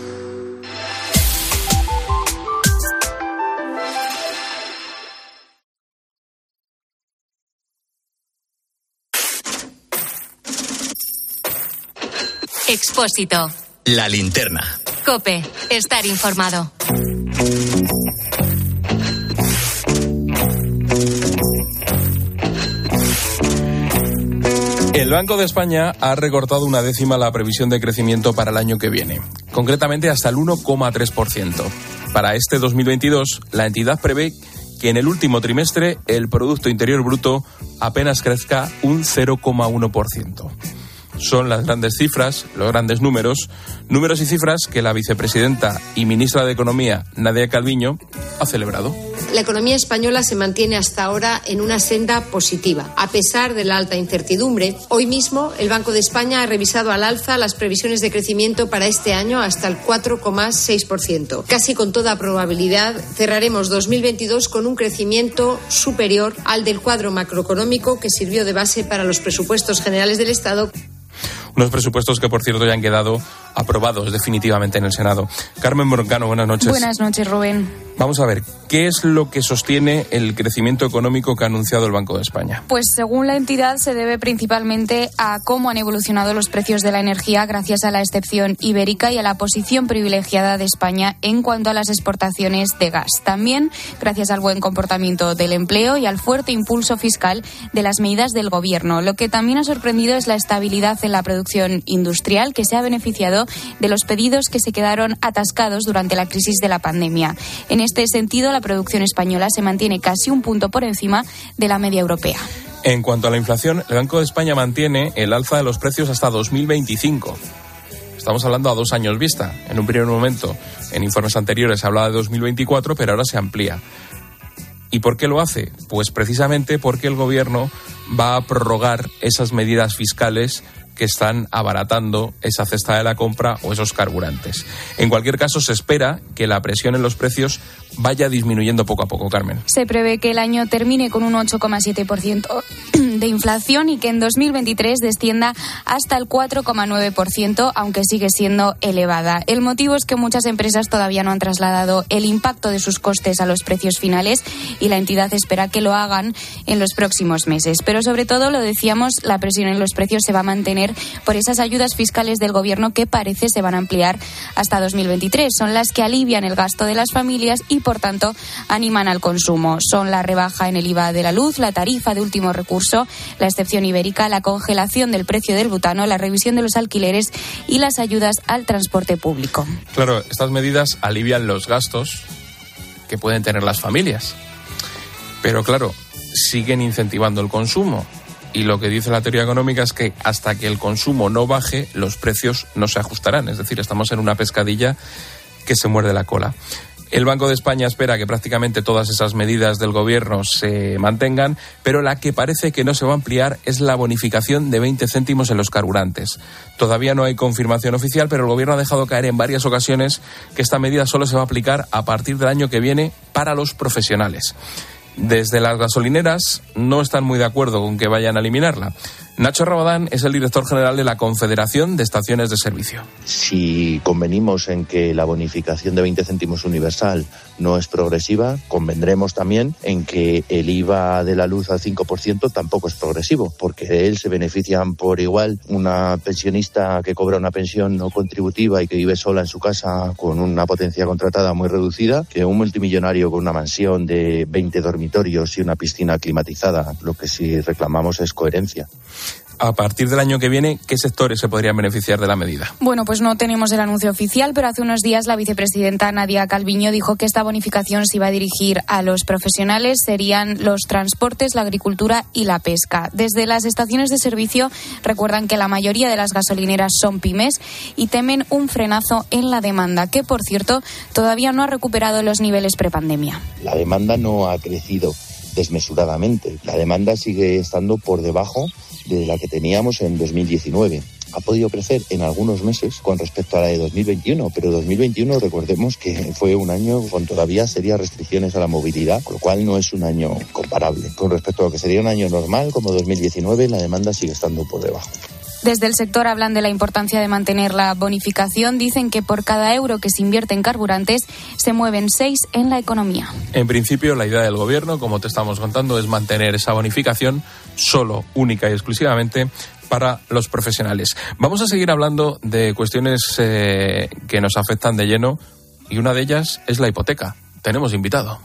Expósito. La linterna. Cope. Estar informado. El Banco de España ha recortado una décima la previsión de crecimiento para el año que viene, concretamente hasta el 1,3%. Para este 2022, la entidad prevé que en el último trimestre el Producto Interior Bruto apenas crezca un 0,1% son las grandes cifras, los grandes números, números y cifras que la vicepresidenta y ministra de Economía, Nadia Calviño, ha celebrado. La economía española se mantiene hasta ahora en una senda positiva, a pesar de la alta incertidumbre. Hoy mismo, el Banco de España ha revisado al alza las previsiones de crecimiento para este año hasta el 4,6%. Casi con toda probabilidad, cerraremos 2022 con un crecimiento superior al del cuadro macroeconómico que sirvió de base para los presupuestos generales del Estado. Unos presupuestos que, por cierto, ya han quedado aprobados definitivamente en el Senado. Carmen Broncano, buenas noches. Buenas noches, Rubén. Vamos a ver, ¿qué es lo que sostiene el crecimiento económico que ha anunciado el Banco de España? Pues según la entidad se debe principalmente a cómo han evolucionado los precios de la energía gracias a la excepción ibérica y a la posición privilegiada de España en cuanto a las exportaciones de gas. También gracias al buen comportamiento del empleo y al fuerte impulso fiscal de las medidas del Gobierno. Lo que también ha sorprendido es la estabilidad en la producción industrial que se ha beneficiado de los pedidos que se quedaron atascados durante la crisis de la pandemia. En este sentido, la producción española se mantiene casi un punto por encima de la media europea. En cuanto a la inflación, el Banco de España mantiene el alza de los precios hasta 2025. Estamos hablando a dos años vista. En un primer momento, en informes anteriores se hablaba de 2024, pero ahora se amplía. ¿Y por qué lo hace? Pues precisamente porque el Gobierno va a prorrogar esas medidas fiscales que están abaratando esa cesta de la compra o esos carburantes. En cualquier caso, se espera que la presión en los precios vaya disminuyendo poco a poco, Carmen. Se prevé que el año termine con un 8,7% de inflación y que en 2023 descienda hasta el 4,9%, aunque sigue siendo elevada. El motivo es que muchas empresas todavía no han trasladado el impacto de sus costes a los precios finales y la entidad espera que lo hagan en los próximos meses. Pero sobre todo, lo decíamos, la presión en los precios se va a mantener por esas ayudas fiscales del Gobierno que parece se van a ampliar hasta 2023. Son las que alivian el gasto de las familias y, por tanto, animan al consumo. Son la rebaja en el IVA de la luz, la tarifa de último recurso, la excepción ibérica, la congelación del precio del butano, la revisión de los alquileres y las ayudas al transporte público. Claro, estas medidas alivian los gastos que pueden tener las familias. Pero claro, siguen incentivando el consumo. Y lo que dice la teoría económica es que hasta que el consumo no baje, los precios no se ajustarán. Es decir, estamos en una pescadilla que se muerde la cola. El Banco de España espera que prácticamente todas esas medidas del Gobierno se mantengan, pero la que parece que no se va a ampliar es la bonificación de 20 céntimos en los carburantes. Todavía no hay confirmación oficial, pero el Gobierno ha dejado caer en varias ocasiones que esta medida solo se va a aplicar a partir del año que viene para los profesionales. Desde las gasolineras no están muy de acuerdo con que vayan a eliminarla. Nacho Rabadán es el director general de la Confederación de Estaciones de Servicio. Si convenimos en que la bonificación de 20 céntimos universal no es progresiva, convendremos también en que el IVA de la luz al 5% tampoco es progresivo, porque de él se benefician por igual una pensionista que cobra una pensión no contributiva y que vive sola en su casa con una potencia contratada muy reducida, que un multimillonario con una mansión de 20 dormitorios y una piscina climatizada. Lo que sí reclamamos es coherencia a partir del año que viene, ¿qué sectores se podrían beneficiar de la medida? Bueno, pues no tenemos el anuncio oficial, pero hace unos días la vicepresidenta Nadia Calviño dijo que esta bonificación se iba a dirigir a los profesionales, serían los transportes, la agricultura y la pesca. Desde las estaciones de servicio recuerdan que la mayoría de las gasolineras son pymes y temen un frenazo en la demanda, que por cierto todavía no ha recuperado los niveles prepandemia. La demanda no ha crecido desmesuradamente. La demanda sigue estando por debajo de la que teníamos en 2019 ha podido crecer en algunos meses con respecto a la de 2021, pero 2021 recordemos que fue un año con todavía serias restricciones a la movilidad, con lo cual no es un año comparable. Con respecto a lo que sería un año normal como 2019, la demanda sigue estando por debajo. Desde el sector hablan de la importancia de mantener la bonificación. Dicen que por cada euro que se invierte en carburantes se mueven seis en la economía. En principio, la idea del Gobierno, como te estamos contando, es mantener esa bonificación solo, única y exclusivamente para los profesionales. Vamos a seguir hablando de cuestiones eh, que nos afectan de lleno y una de ellas es la hipoteca. Tenemos invitado.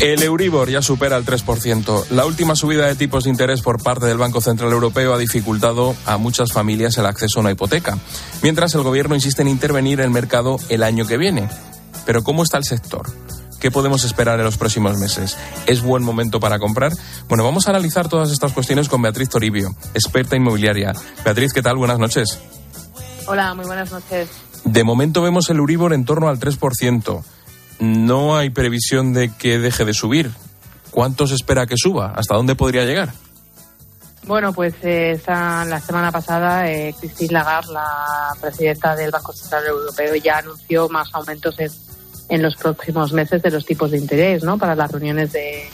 El Euribor ya supera el 3%. La última subida de tipos de interés por parte del Banco Central Europeo ha dificultado a muchas familias el acceso a una hipoteca, mientras el Gobierno insiste en intervenir en el mercado el año que viene. Pero ¿cómo está el sector? ¿Qué podemos esperar en los próximos meses? ¿Es buen momento para comprar? Bueno, vamos a analizar todas estas cuestiones con Beatriz Toribio, experta inmobiliaria. Beatriz, ¿qué tal? Buenas noches. Hola, muy buenas noches. De momento vemos el Euribor en torno al 3% no hay previsión de que deje de subir. ¿Cuánto se espera que suba? ¿Hasta dónde podría llegar? Bueno, pues eh, la semana pasada eh, Christine Lagarde, la presidenta del Banco Central Europeo, ya anunció más aumentos en, los próximos meses de los tipos de interés, ¿no? Para las reuniones de,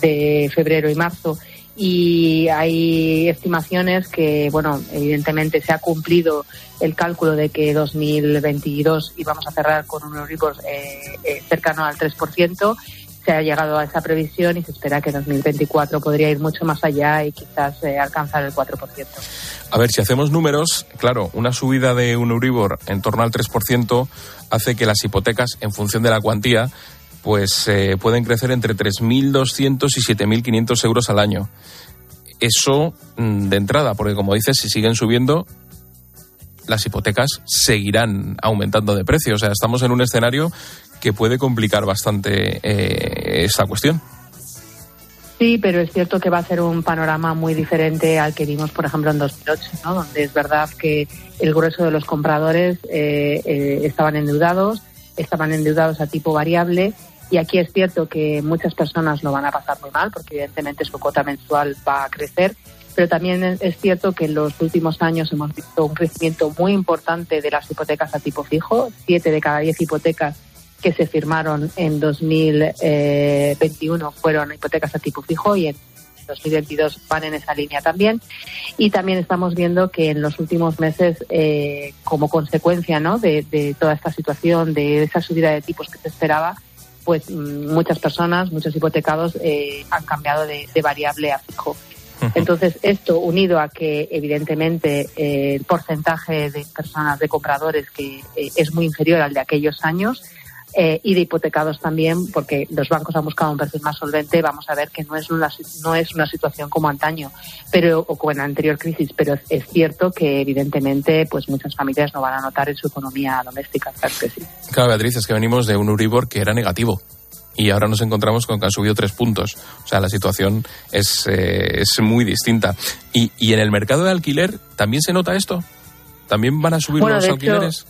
de febrero y marzo y hay estimaciones que, bueno, evidentemente se ha cumplido el cálculo de que 2022 íbamos a cerrar con un Euribor eh, eh, cercano al 3%. Se ha llegado a esa previsión y se espera que 2024 podría ir mucho más allá y quizás eh, alcanzar el 4%. A ver, si hacemos números, claro, una subida de un Euribor en torno al 3% hace que las hipotecas, en función de la cuantía, pues eh, pueden crecer entre 3.200 y 7.500 euros al año. Eso mm, de entrada, porque como dices, si siguen subiendo, las hipotecas seguirán aumentando de precio. O sea, estamos en un escenario que puede complicar bastante eh, esa cuestión. Sí, pero es cierto que va a ser un panorama muy diferente al que vimos, por ejemplo, en 2008, ¿no? donde es verdad que el grueso de los compradores eh, eh, estaban endeudados, estaban endeudados a tipo variable y aquí es cierto que muchas personas lo van a pasar muy mal porque evidentemente su cuota mensual va a crecer, pero también es cierto que en los últimos años hemos visto un crecimiento muy importante de las hipotecas a tipo fijo, siete de cada diez hipotecas que se firmaron en 2021 fueron hipotecas a tipo fijo y en 2022 van en esa línea también. Y también estamos viendo que en los últimos meses, eh, como consecuencia ¿no? de, toda esta situación, de esa subida de tipos que se esperaba, pues mm, muchas personas, muchos hipotecados eh, han cambiado de, variable a fijo. Entonces, esto unido a que, evidentemente, eh, el porcentaje de personas, de compradores, que es muy inferior al de aquellos años, eh, y de hipotecados también, porque los bancos han buscado un perfil más solvente, vamos a ver que no es una, no es una situación como antaño pero o como en la anterior crisis, pero es, cierto que evidentemente pues muchas familias no van a notar en su economía doméstica. Claro que sí. Claro, Beatriz, es que venimos de un Uribor que era negativo y ahora nos encontramos con que han subido tres puntos. O sea, la situación es, eh, es muy distinta. Y, y en el mercado de alquiler también se nota esto. ¿También van a subir los alquileres?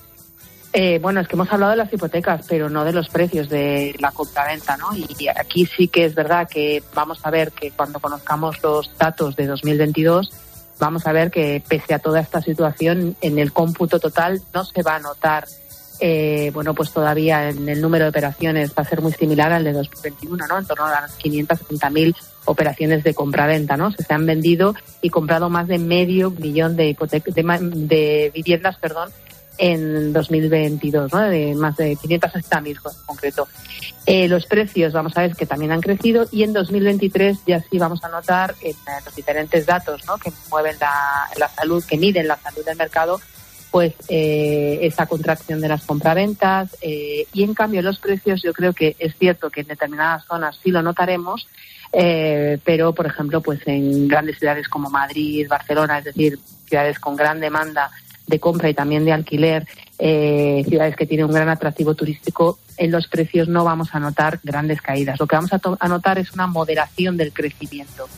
Eh, bueno, es que hemos hablado de las hipotecas, pero no de los precios de la compraventa, ¿no? Y aquí sí que es verdad que vamos a ver que cuando conozcamos los datos de 2022, vamos a ver que pese a toda esta situación, en el cómputo total no se va a notar, eh, bueno, pues todavía en el número de operaciones va a ser muy similar al de 2021, ¿no? En torno a las 570.000 operaciones de compraventa, ¿no? Se, han vendido y comprado más de medio millón de, de, de viviendas, perdón, en 2022, ¿no? de más de 560.000 en concreto. Eh, los precios, vamos a ver que también han crecido y en 2023 ya sí vamos a notar en los diferentes datos ¿no? que mueven la, salud, que miden la salud del mercado, pues eh, esa contracción de las compraventas eh, y en cambio los precios yo creo que es cierto que en determinadas zonas sí lo notaremos, eh, pero por ejemplo pues en grandes ciudades como Madrid, Barcelona, es decir, ciudades con gran demanda de compra y también de alquiler, eh, ciudades que tienen un gran atractivo turístico, en los precios no vamos a notar grandes caídas. Lo que vamos a, notar es una moderación del crecimiento.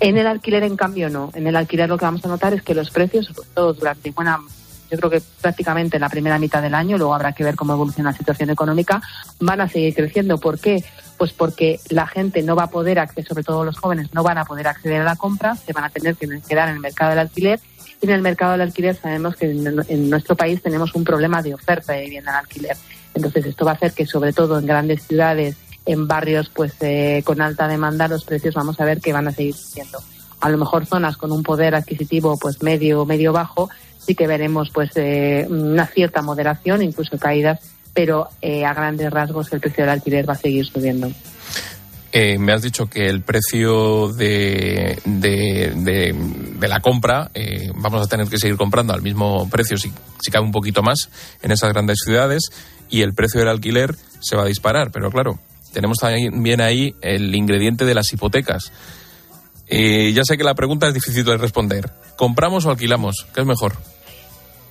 En el alquiler, en cambio, no. En el alquiler lo que vamos a notar es que los precios, sobre todo durante buena, yo creo que prácticamente la primera mitad del año, luego habrá que ver cómo evoluciona la situación económica, van a seguir creciendo. ¿Por qué? Pues porque la gente no va a poder acceder, sobre todo los jóvenes, no van a poder acceder a la compra, se van a tener que quedar en el mercado del alquiler en el mercado del alquiler sabemos que en, nuestro país tenemos un problema de oferta de vivienda en alquiler. Entonces esto va a hacer que sobre todo en grandes ciudades, en barrios pues eh, con alta demanda, los precios vamos a ver que van a seguir subiendo. A lo mejor zonas con un poder adquisitivo pues medio medio bajo sí que veremos pues eh, una cierta moderación, incluso caídas, pero eh, a grandes rasgos el precio del alquiler va a seguir subiendo. Eh, me has dicho que el precio de, de, la compra, eh, vamos a tener que seguir comprando al mismo precio, si, si cabe un poquito más, en esas grandes ciudades, y el precio del alquiler se va a disparar. Pero claro, tenemos también ahí el ingrediente de las hipotecas. Eh, ya sé que la pregunta es difícil de responder. ¿Compramos o alquilamos? ¿Qué es mejor?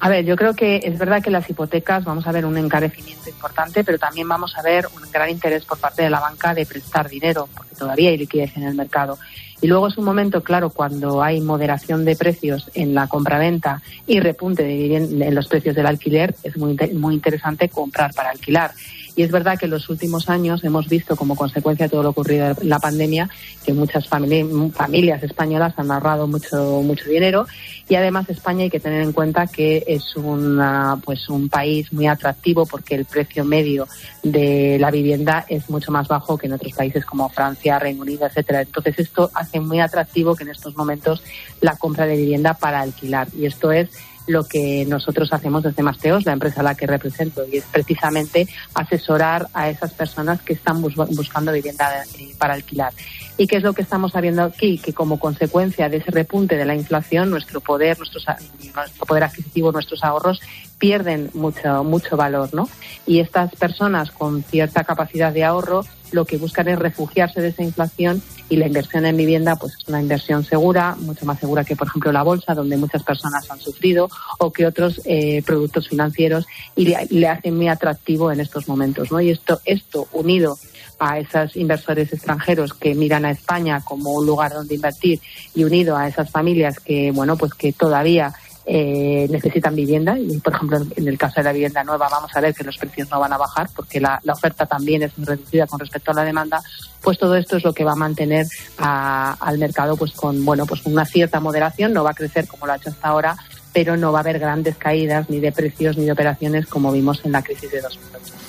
A ver, yo creo que es verdad que las hipotecas vamos a ver un encarecimiento importante, pero también vamos a ver un gran interés por parte de la banca de prestar dinero, porque todavía hay liquidez en el mercado. Y luego es un momento, claro, cuando hay moderación de precios en la compraventa y repunte de en los precios del alquiler, es muy, muy interesante comprar para alquilar. Y es verdad que en los últimos años hemos visto, como consecuencia de todo lo ocurrido en la pandemia, que muchas familias españolas han ahorrado mucho, mucho dinero. Y además España hay que tener en cuenta que es una, pues un país muy atractivo porque el precio medio de la vivienda es mucho más bajo que en otros países como Francia, Reino Unido, etcétera. Entonces esto hace muy atractivo que en estos momentos la compra de vivienda para alquilar. Y esto es lo que nosotros hacemos desde Masteos, la empresa a la que represento, y es precisamente asesorar a esas personas que están buscando vivienda eh, para alquilar. ¿Y qué es lo que estamos sabiendo aquí? Que como consecuencia de ese repunte de la inflación, nuestro poder, nuestro poder adquisitivo, nuestros ahorros pierden mucho, mucho valor, ¿no? Y estas personas con cierta capacidad de ahorro lo que buscan es refugiarse de esa inflación y la inversión en vivienda pues es una inversión segura, mucho más segura que por ejemplo la bolsa, donde muchas personas han sufrido, o que otros eh, productos financieros y le, hacen muy atractivo en estos momentos, ¿no? Y esto, esto unido a esos inversores extranjeros que miran a España como un lugar donde invertir y unido a esas familias que, bueno, pues que todavía eh, necesitan vivienda y, por ejemplo, en el caso de la vivienda nueva vamos a ver que los precios no van a bajar porque la, oferta también es muy reducida con respecto a la demanda, pues todo esto es lo que va a mantener al mercado pues con, bueno, pues con una cierta moderación, no va a crecer como lo ha hecho hasta ahora, pero no va a haber grandes caídas ni de precios ni de operaciones como vimos en la crisis de 2008.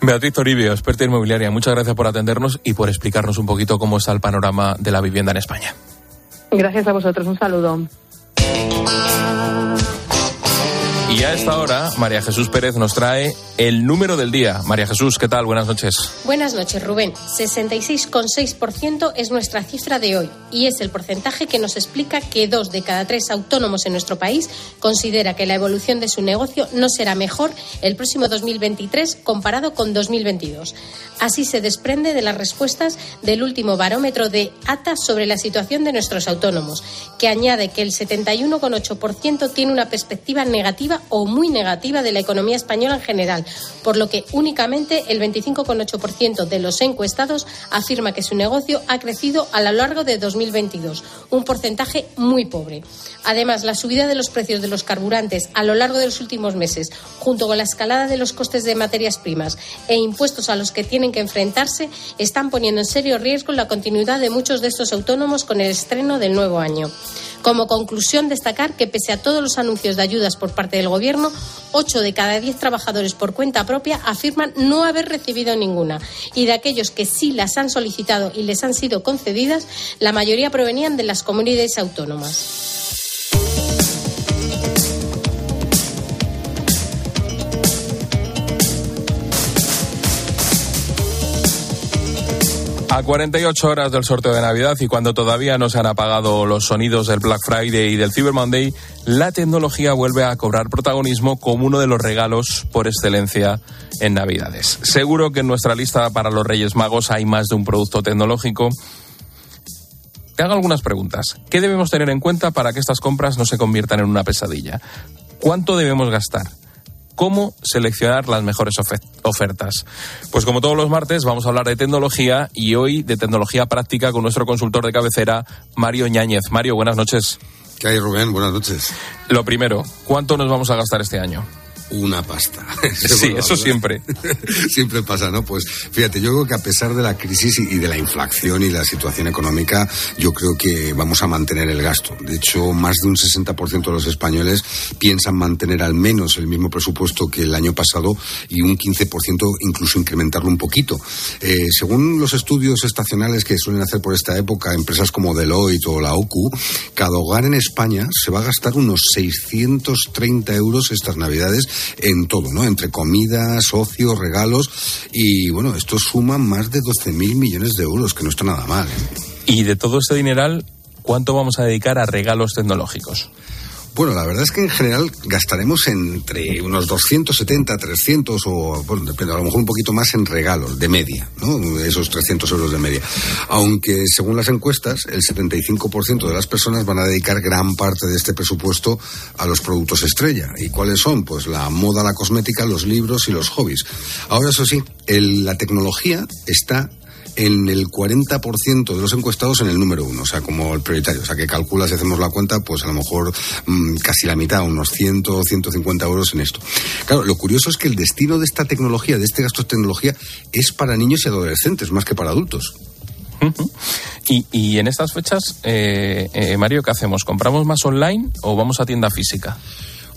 Beatriz Toribio, experta inmobiliaria, muchas gracias por atendernos y por explicarnos un poquito cómo está el panorama de la vivienda en España. Gracias a vosotros, un saludo. Y a esta hora, María Jesús Pérez nos trae el número del día. María Jesús, ¿qué tal? Buenas noches. Buenas noches, Rubén. 66,6% es nuestra cifra de hoy y es el porcentaje que nos explica que dos de cada tres autónomos en nuestro país considera que la evolución de su negocio no será mejor el próximo 2023 comparado con 2022. Así se desprende de las respuestas del último barómetro de ATA sobre la situación de nuestros autónomos, que añade que el 71,8% tiene una perspectiva negativa o muy negativa de la economía española en general, por lo que únicamente el 25,8% de los encuestados afirma que su negocio ha crecido a lo largo de 2022, un porcentaje muy pobre. Además, la subida de los precios de los carburantes a lo largo de los últimos meses, junto con la escalada de los costes de materias primas e impuestos a los que tienen que enfrentarse, están poniendo en serio riesgo la continuidad de muchos de estos autónomos con el estreno del nuevo año. Como conclusión, destacar que pese a todos los anuncios de ayudas por parte del Gobierno, ocho de cada diez trabajadores por cuenta propia afirman no haber recibido ninguna. Y de aquellos que sí las han solicitado y les han sido concedidas, la mayoría provenían de las comunidades autónomas. A 48 horas del sorteo de Navidad y cuando todavía no se han apagado los sonidos del Black Friday y del Cyber Monday, la tecnología vuelve a cobrar protagonismo como uno de los regalos por excelencia en Navidades. Seguro que en nuestra lista para los Reyes Magos hay más de un producto tecnológico. Te hago algunas preguntas. ¿Qué debemos tener en cuenta para que estas compras no se conviertan en una pesadilla? ¿Cuánto debemos gastar? Cómo seleccionar las mejores ofertas. Pues como todos los martes vamos a hablar de tecnología y hoy de tecnología práctica con nuestro consultor de cabecera, Mario Ñáñez. Mario, buenas noches. ¿Qué hay, Rubén? Buenas noches. Lo primero, ¿cuánto nos vamos a gastar este año? Una pasta. [LAUGHS] sí, eso siempre. [LAUGHS] siempre pasa, ¿no? Pues fíjate, yo creo que a pesar de la crisis y de la inflación y la situación económica, yo creo que vamos a mantener el gasto. De hecho, más de un 60% de los españoles piensan mantener al menos el mismo presupuesto que el año pasado y un 15% incluso incrementarlo un poquito. Eh, según los estudios estacionales que suelen hacer por esta época empresas como Deloitte o la OCU, cada hogar en España se va a gastar unos 630 euros estas navidades en todo, ¿no? Entre comidas, socios, regalos y bueno, esto suma más de 12.000 millones de euros, que no está nada mal. ¿eh? Y de todo este dineral, ¿cuánto vamos a dedicar a regalos tecnológicos? Bueno, la verdad es que en general gastaremos entre unos 270, 300 o, bueno, depende, a lo mejor un poquito más en regalos, de media, ¿no? Esos 300 euros de media. Aunque, según las encuestas, el 75% de las personas van a dedicar gran parte de este presupuesto a los productos estrella. ¿Y cuáles son? Pues la moda, la cosmética, los libros y los hobbies. Ahora, eso sí, la tecnología está en el 40% de los encuestados en el número uno, o sea, como el prioritario. O sea, que calcula, si hacemos la cuenta, pues a lo mejor mm, casi la mitad, unos 100, 150 euros en esto. Claro, lo curioso es que el destino de esta tecnología, de este gasto de tecnología, es para niños y adolescentes, más que para adultos. y, en estas fechas, eh, eh, Mario, ¿qué hacemos? ¿Compramos más online o vamos a tienda física?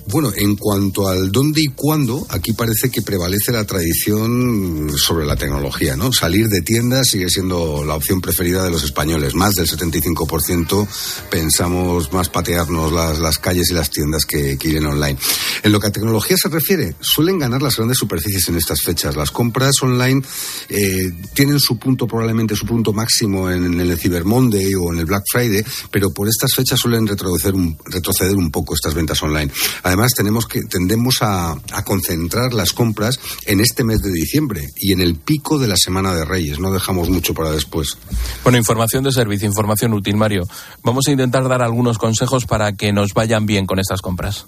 Bueno, en cuanto al dónde y cuándo, aquí parece que prevalece la tradición sobre la tecnología, ¿no? Salir de tiendas sigue siendo la opción preferida de los españoles. Más del 75% pensamos más patearnos las, calles y las tiendas que, que, ir online. En lo que a tecnología se refiere, suelen ganar las grandes superficies en estas fechas. Las compras online eh, tienen su punto, probablemente su punto máximo en, el Cyber Monday o en el Black Friday, pero por estas fechas suelen retroceder un, retroceder un poco estas ventas online. Además, tenemos que, tendemos a, concentrar las compras en este mes de diciembre y en el pico de la Semana de Reyes. No dejamos mucho para después. Bueno, información de servicio, información útil, Mario. Vamos a intentar dar algunos consejos para que nos vayan bien con estas compras.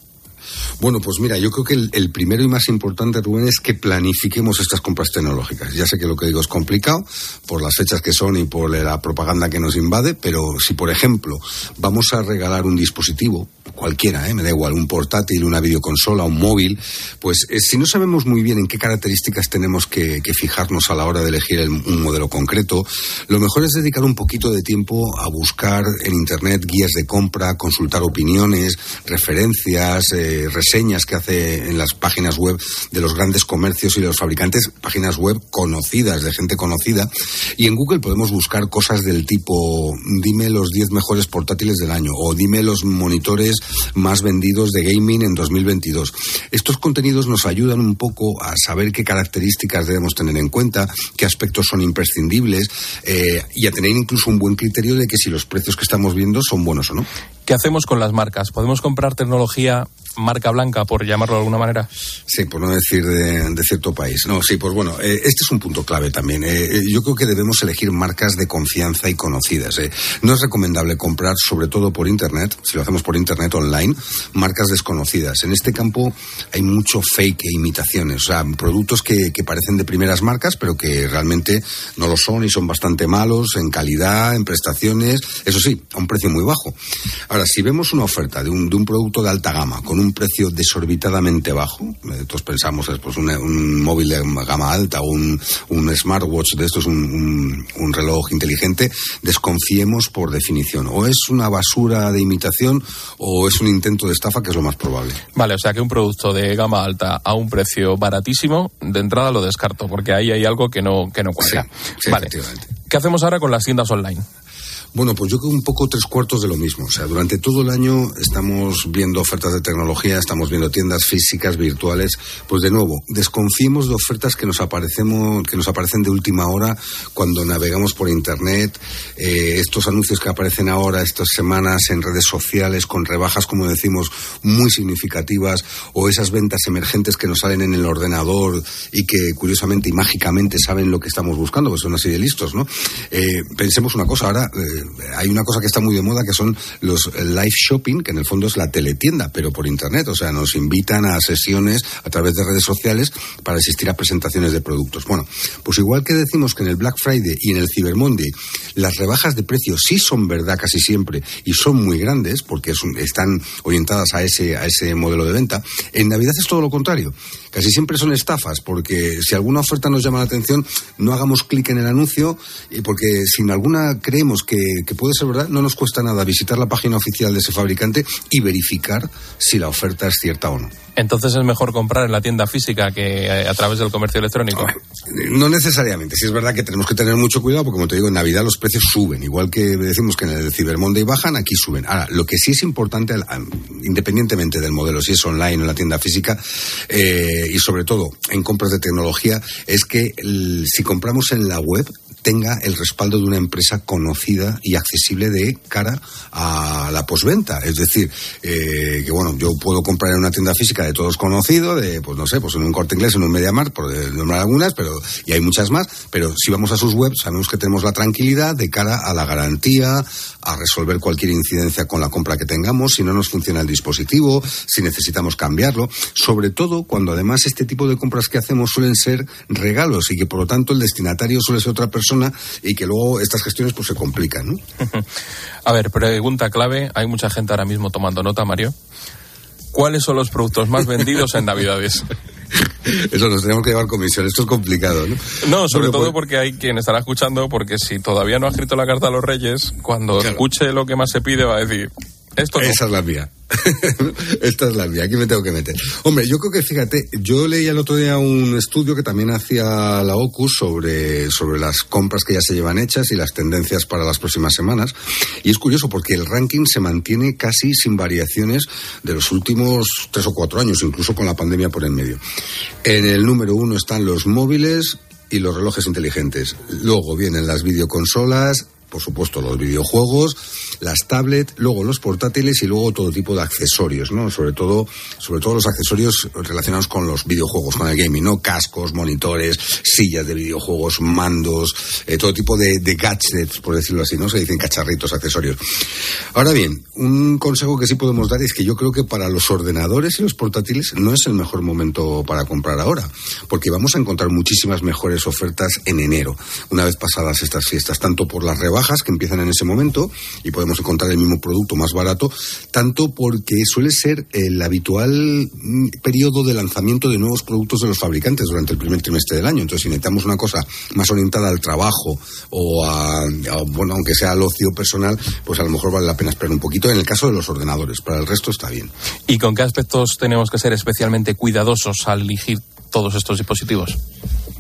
Bueno, pues mira, yo creo que el, el, primero y más importante, Rubén, es que planifiquemos estas compras tecnológicas. Ya sé que lo que digo es complicado por las fechas que son y por la propaganda que nos invade, pero si, por ejemplo, vamos a regalar un dispositivo, cualquiera, ¿eh? me da igual, un portátil, una videoconsola, un móvil, pues eh, si no sabemos muy bien en qué características tenemos que, fijarnos a la hora de elegir el, un modelo concreto, lo mejor es dedicar un poquito de tiempo a buscar en Internet guías de compra, consultar opiniones, referencias, eh, reseñas que hace en las páginas web de los grandes comercios y de los fabricantes, páginas web conocidas, de gente conocida. Y en Google podemos buscar cosas del tipo, dime los 10 mejores portátiles del año o dime los monitores más vendidos de gaming en 2022. Estos contenidos nos ayudan un poco a saber qué características debemos tener en cuenta, qué aspectos son imprescindibles eh, y a tener incluso un buen criterio de que si los precios que estamos viendo son buenos o no. ¿Qué hacemos con las marcas? ¿Podemos comprar tecnología marca blanca, por llamarlo de alguna manera? Sí, por no decir de, cierto país. No, sí, pues bueno, eh, este es un punto clave también. Eh, eh, yo creo que debemos elegir marcas de confianza y conocidas. No es recomendable comprar, sobre todo por Internet, si lo hacemos por Internet online, marcas desconocidas. En este campo hay mucho fake e imitaciones, o sea, productos que, que parecen de primeras marcas, pero que realmente no lo son y son bastante malos en calidad, en prestaciones, eso sí, a un precio muy bajo. Ahora, si vemos una oferta de un, de un producto de alta gama, con un precio desorbitadamente bajo. Eh, todos pensamos, pues un, un, móvil de gama alta o un, un smartwatch de estos, un, un, reloj inteligente, desconfiemos por definición. O es una basura de imitación o es un intento de estafa, que es lo más probable. Vale, o sea que un producto de gama alta a un precio baratísimo, de entrada lo descarto, porque ahí hay algo que no, que no cuadra. vale. ¿Qué hacemos ahora con las tiendas online? Bueno, pues yo creo un poco tres cuartos de lo mismo. O sea, durante todo el año estamos viendo ofertas de tecnología, estamos viendo tiendas físicas, virtuales. Pues de nuevo, desconfiemos de ofertas que nos, aparecemos, que nos aparecen de última hora cuando navegamos por Internet. Eh, estos anuncios que aparecen ahora, estas semanas en redes sociales, con rebajas, como decimos, muy significativas, o esas ventas emergentes que nos salen en el ordenador y que curiosamente y mágicamente saben lo que estamos buscando, pues son así de listos, ¿no? Eh, pensemos una cosa, ahora. Eh, hay una cosa que está muy de moda que son los live shopping, que en el fondo es la teletienda, pero por internet. O sea, nos invitan a sesiones a través de redes sociales para asistir a presentaciones de productos. Bueno, pues igual que decimos que en el Black Friday y en el Cyber Monday las rebajas de precios sí son verdad casi siempre y son muy grandes porque están orientadas a ese, a ese modelo de venta, en Navidad es todo lo contrario. Casi siempre son estafas porque si alguna oferta nos llama la atención, no hagamos clic en el anuncio y porque si en alguna creemos que que, puede ser verdad, no nos cuesta nada visitar la página oficial de ese fabricante y verificar si la oferta es cierta o no. Entonces es mejor comprar en la tienda física que eh, a través del comercio electrónico. No necesariamente. Sí es verdad que tenemos que tener mucho cuidado porque, como te digo, en Navidad los precios suben. Igual que decimos que en el Cyber Monday bajan, aquí suben. Ahora, lo que sí es importante, independientemente del modelo, si es online o en la tienda física, eh, y sobre todo en compras de tecnología, es que si compramos en la web, tenga el respaldo de una empresa conocida y accesible de cara a la posventa. Es decir, eh, que bueno, yo puedo comprar en una tienda física de todos conocido, de, pues no sé, pues en un corte inglés, en un MediaMarkt, por nombrar algunas, pero, y hay muchas más, pero si vamos a sus webs, sabemos que tenemos la tranquilidad de cara a la garantía, a resolver cualquier incidencia con la compra que tengamos, si no nos funciona el dispositivo, si necesitamos cambiarlo, sobre todo cuando además este tipo de compras que hacemos suelen ser regalos y que por lo tanto el destinatario suele ser otra persona y que luego estas gestiones pues se complican. ¿no? [LAUGHS] A ver, pregunta clave, hay mucha gente ahora mismo tomando nota, Mario. ¿Cuáles son los productos más vendidos en Navidades? [LAUGHS] Eso nos tenemos que llevar comisión. Esto es complicado, ¿no? No, sobre todo pues- porque hay quien estará escuchando, porque si todavía no ha escrito la carta a los Reyes, cuando escuche lo que más se pide va a decir, esto Esa es la mía. [LAUGHS] Esta es la mía, aquí me tengo que meter. Hombre, yo creo que fíjate, yo leí el otro día un estudio que también hacía la OCUS sobre, sobre las compras que ya se llevan hechas y las tendencias para las próximas semanas. Y es curioso porque el ranking se mantiene casi sin variaciones de los últimos tres o cuatro años, incluso con la pandemia por en medio. En el número uno están los móviles y los relojes inteligentes. Luego vienen las videoconsolas, por supuesto, los videojuegos, las tablets, luego los portátiles y luego todo tipo de accesorios, ¿no? Sobre todo, sobre todo los accesorios relacionados con los videojuegos, con el gaming, ¿no? Cascos, monitores, sillas de videojuegos, mandos, eh, todo tipo de, de gadgets, por decirlo así, ¿no? Se dicen cacharritos, accesorios. Ahora bien, un consejo que sí podemos dar es que yo creo que para los ordenadores y los portátiles no es el mejor momento para comprar ahora, porque vamos a encontrar muchísimas mejores ofertas en enero, una vez pasadas estas fiestas, tanto por las rebajas que empiezan en ese momento y podemos encontrar el mismo producto más barato, tanto porque suele ser el habitual mm, periodo de lanzamiento de nuevos productos de los fabricantes durante el primer trimestre del año. Entonces, si necesitamos una cosa más orientada al trabajo o a, a, bueno, aunque sea al ocio personal, pues a lo mejor vale la pena esperar un poquito en el caso de los ordenadores. Para el resto está bien. ¿Y con qué aspectos tenemos que ser especialmente cuidadosos al elegir todos estos dispositivos?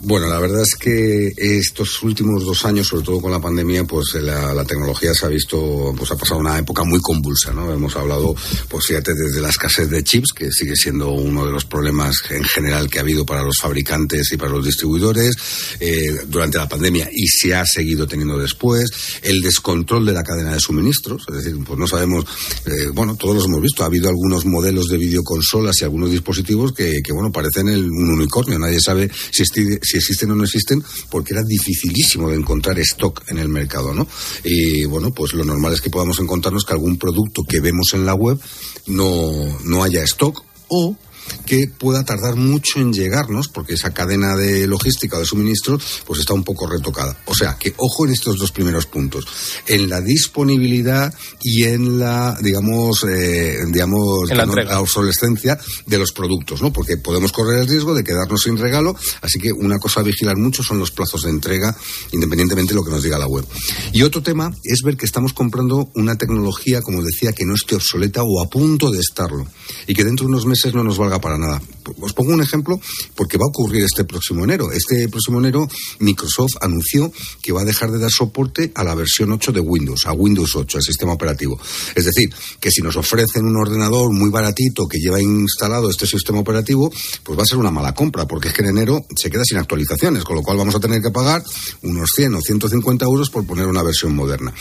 Bueno, la verdad es que estos últimos dos años, sobre todo con la pandemia, pues la, la, tecnología se ha visto, pues ha pasado una época muy convulsa, ¿no? Hemos hablado, pues fíjate, desde la escasez de chips, que sigue siendo uno de los problemas en general que ha habido para los fabricantes y para los distribuidores eh, durante la pandemia y se ha seguido teniendo después, el descontrol de la cadena de suministros, es decir, pues no sabemos, eh, bueno, todos los hemos visto, ha habido algunos modelos de videoconsolas y algunos dispositivos que, que bueno, parecen el, un unicornio, nadie sabe si, este, si existen o no existen, porque era dificilísimo de encontrar stock en el mercado, ¿no? Y bueno, pues lo normal es que podamos encontrarnos que algún producto que vemos en la web no, no haya stock o que pueda tardar mucho en llegarnos, porque esa cadena de logística o de suministro pues está un poco retocada. O sea, que ojo en estos dos primeros puntos, en la disponibilidad y en la, digamos, eh, digamos, en la, no, obsolescencia de los productos, ¿no? Porque podemos correr el riesgo de quedarnos sin regalo, así que una cosa a vigilar mucho son los plazos de entrega, independientemente de lo que nos diga la web. Y otro tema es ver que estamos comprando una tecnología, como decía, que no esté obsoleta o a punto de estarlo, y que dentro de unos meses no nos valga para nada. Os pongo un ejemplo porque va a ocurrir este próximo enero. Este próximo enero Microsoft anunció que va a dejar de dar soporte a la versión 8 de Windows, a Windows 8, el sistema operativo. Es decir, que si nos ofrecen un ordenador muy baratito que lleva instalado este sistema operativo, pues va a ser una mala compra, porque es que en enero se queda sin actualizaciones, con lo cual vamos a tener que pagar unos 100 o 150 euros por poner una versión moderna.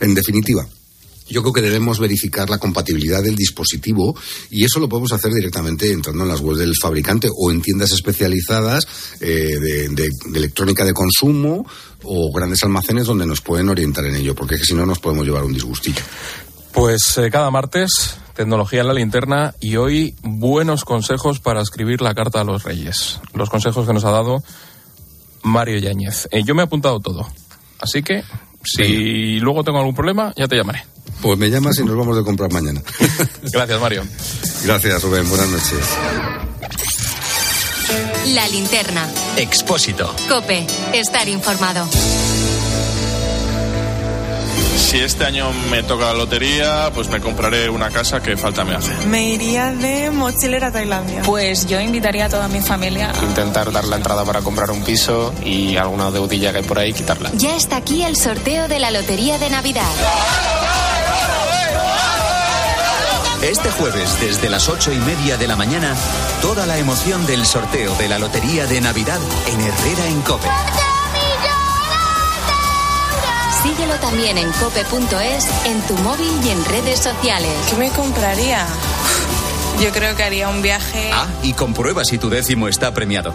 En definitiva, yo creo que debemos verificar la compatibilidad del dispositivo y eso lo podemos hacer directamente entrando en las webs del fabricante o en tiendas especializadas eh, de, electrónica de consumo o grandes almacenes donde nos pueden orientar en ello, porque es que si no nos podemos llevar un disgustillo. Pues eh, cada martes, tecnología en la linterna y hoy buenos consejos para escribir la carta a los reyes. Los consejos que nos ha dado Mario Yáñez. Eh, yo me he apuntado todo, así que si Venga. luego tengo algún problema, ya te llamaré. Pues me llamas y nos vamos de comprar mañana. [LAUGHS] Gracias, Mario. Gracias, Rubén. Buenas noches. La linterna. Expósito. Cope. Estar informado. Si este año me toca la lotería, pues me compraré una casa que falta me hace. Me iría de mochilera a Tailandia. Pues yo invitaría a toda mi familia. A... Intentar dar la entrada para comprar un piso y alguna deudilla que hay por ahí quitarla. Ya está aquí el sorteo de la lotería de Navidad. Este jueves, desde las ocho y media de la mañana, toda la emoción del sorteo de la Lotería de Navidad en Herrera en Cope. Síguelo también en cope.es, en tu móvil y en redes sociales. ¿Qué me compraría? Yo creo que haría un viaje. Ah, y comprueba si tu décimo está premiado.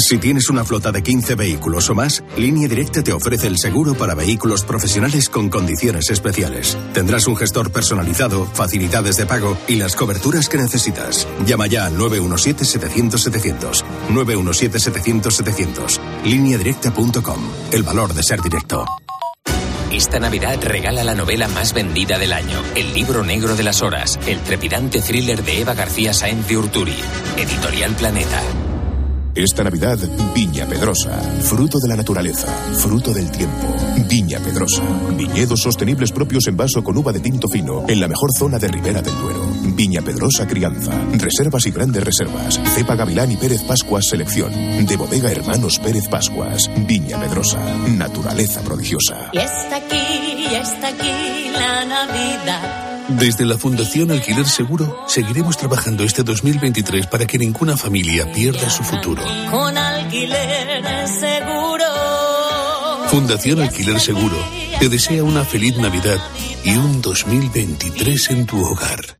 Si tienes una flota de 15 vehículos o más, Línea Directa te ofrece el seguro para vehículos profesionales con condiciones especiales. Tendrás un gestor personalizado, facilidades de pago y las coberturas que necesitas. Llama ya al 917-700-700. 917-700-700. Lineadirecta.com. El valor de ser directo. Esta Navidad regala la novela más vendida del año, El libro negro de las horas, el trepidante thriller de Eva García Sáenz de Urturi, Editorial Planeta. Esta Navidad, Viña Pedrosa. Fruto de la naturaleza, fruto del tiempo. Viña Pedrosa. Viñedos sostenibles propios en vaso con uva de tinto fino, en la mejor zona de Ribera del Duero. Viña Pedrosa Crianza. Reservas y grandes reservas. Cepa Gavilán y Pérez Pascuas Selección. De bodega Hermanos Pérez Pascuas. Viña Pedrosa. Naturaleza prodigiosa. Y está aquí, y está aquí la Navidad. Desde la Fundación Alquiler Seguro seguiremos trabajando este 2023 para que ninguna familia pierda su futuro. Con alquiler seguro. Fundación Alquiler Seguro te desea una feliz Navidad y un 2023 en tu hogar.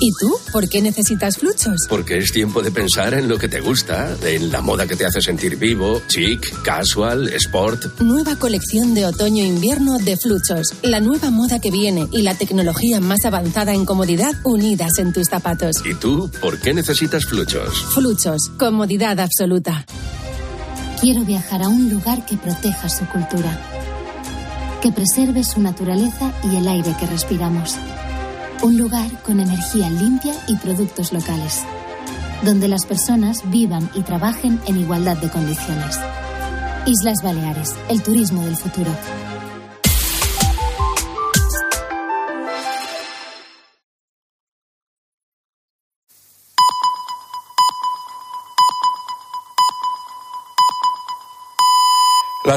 ¿Y tú? ¿Por qué necesitas fluchos? Porque es tiempo de pensar en lo que te gusta, en la moda que te hace sentir vivo, chic, casual, sport. Nueva colección de otoño-invierno de fluchos. La nueva moda que viene y la tecnología más avanzada en comodidad unidas en tus zapatos. ¿Y tú? ¿Por qué necesitas fluchos? Fluchos. Comodidad absoluta. Quiero viajar a un lugar que proteja su cultura. Que preserve su naturaleza y el aire que respiramos. Un lugar con energía limpia y productos locales, donde las personas vivan y trabajen en igualdad de condiciones. Islas Baleares, el turismo del futuro.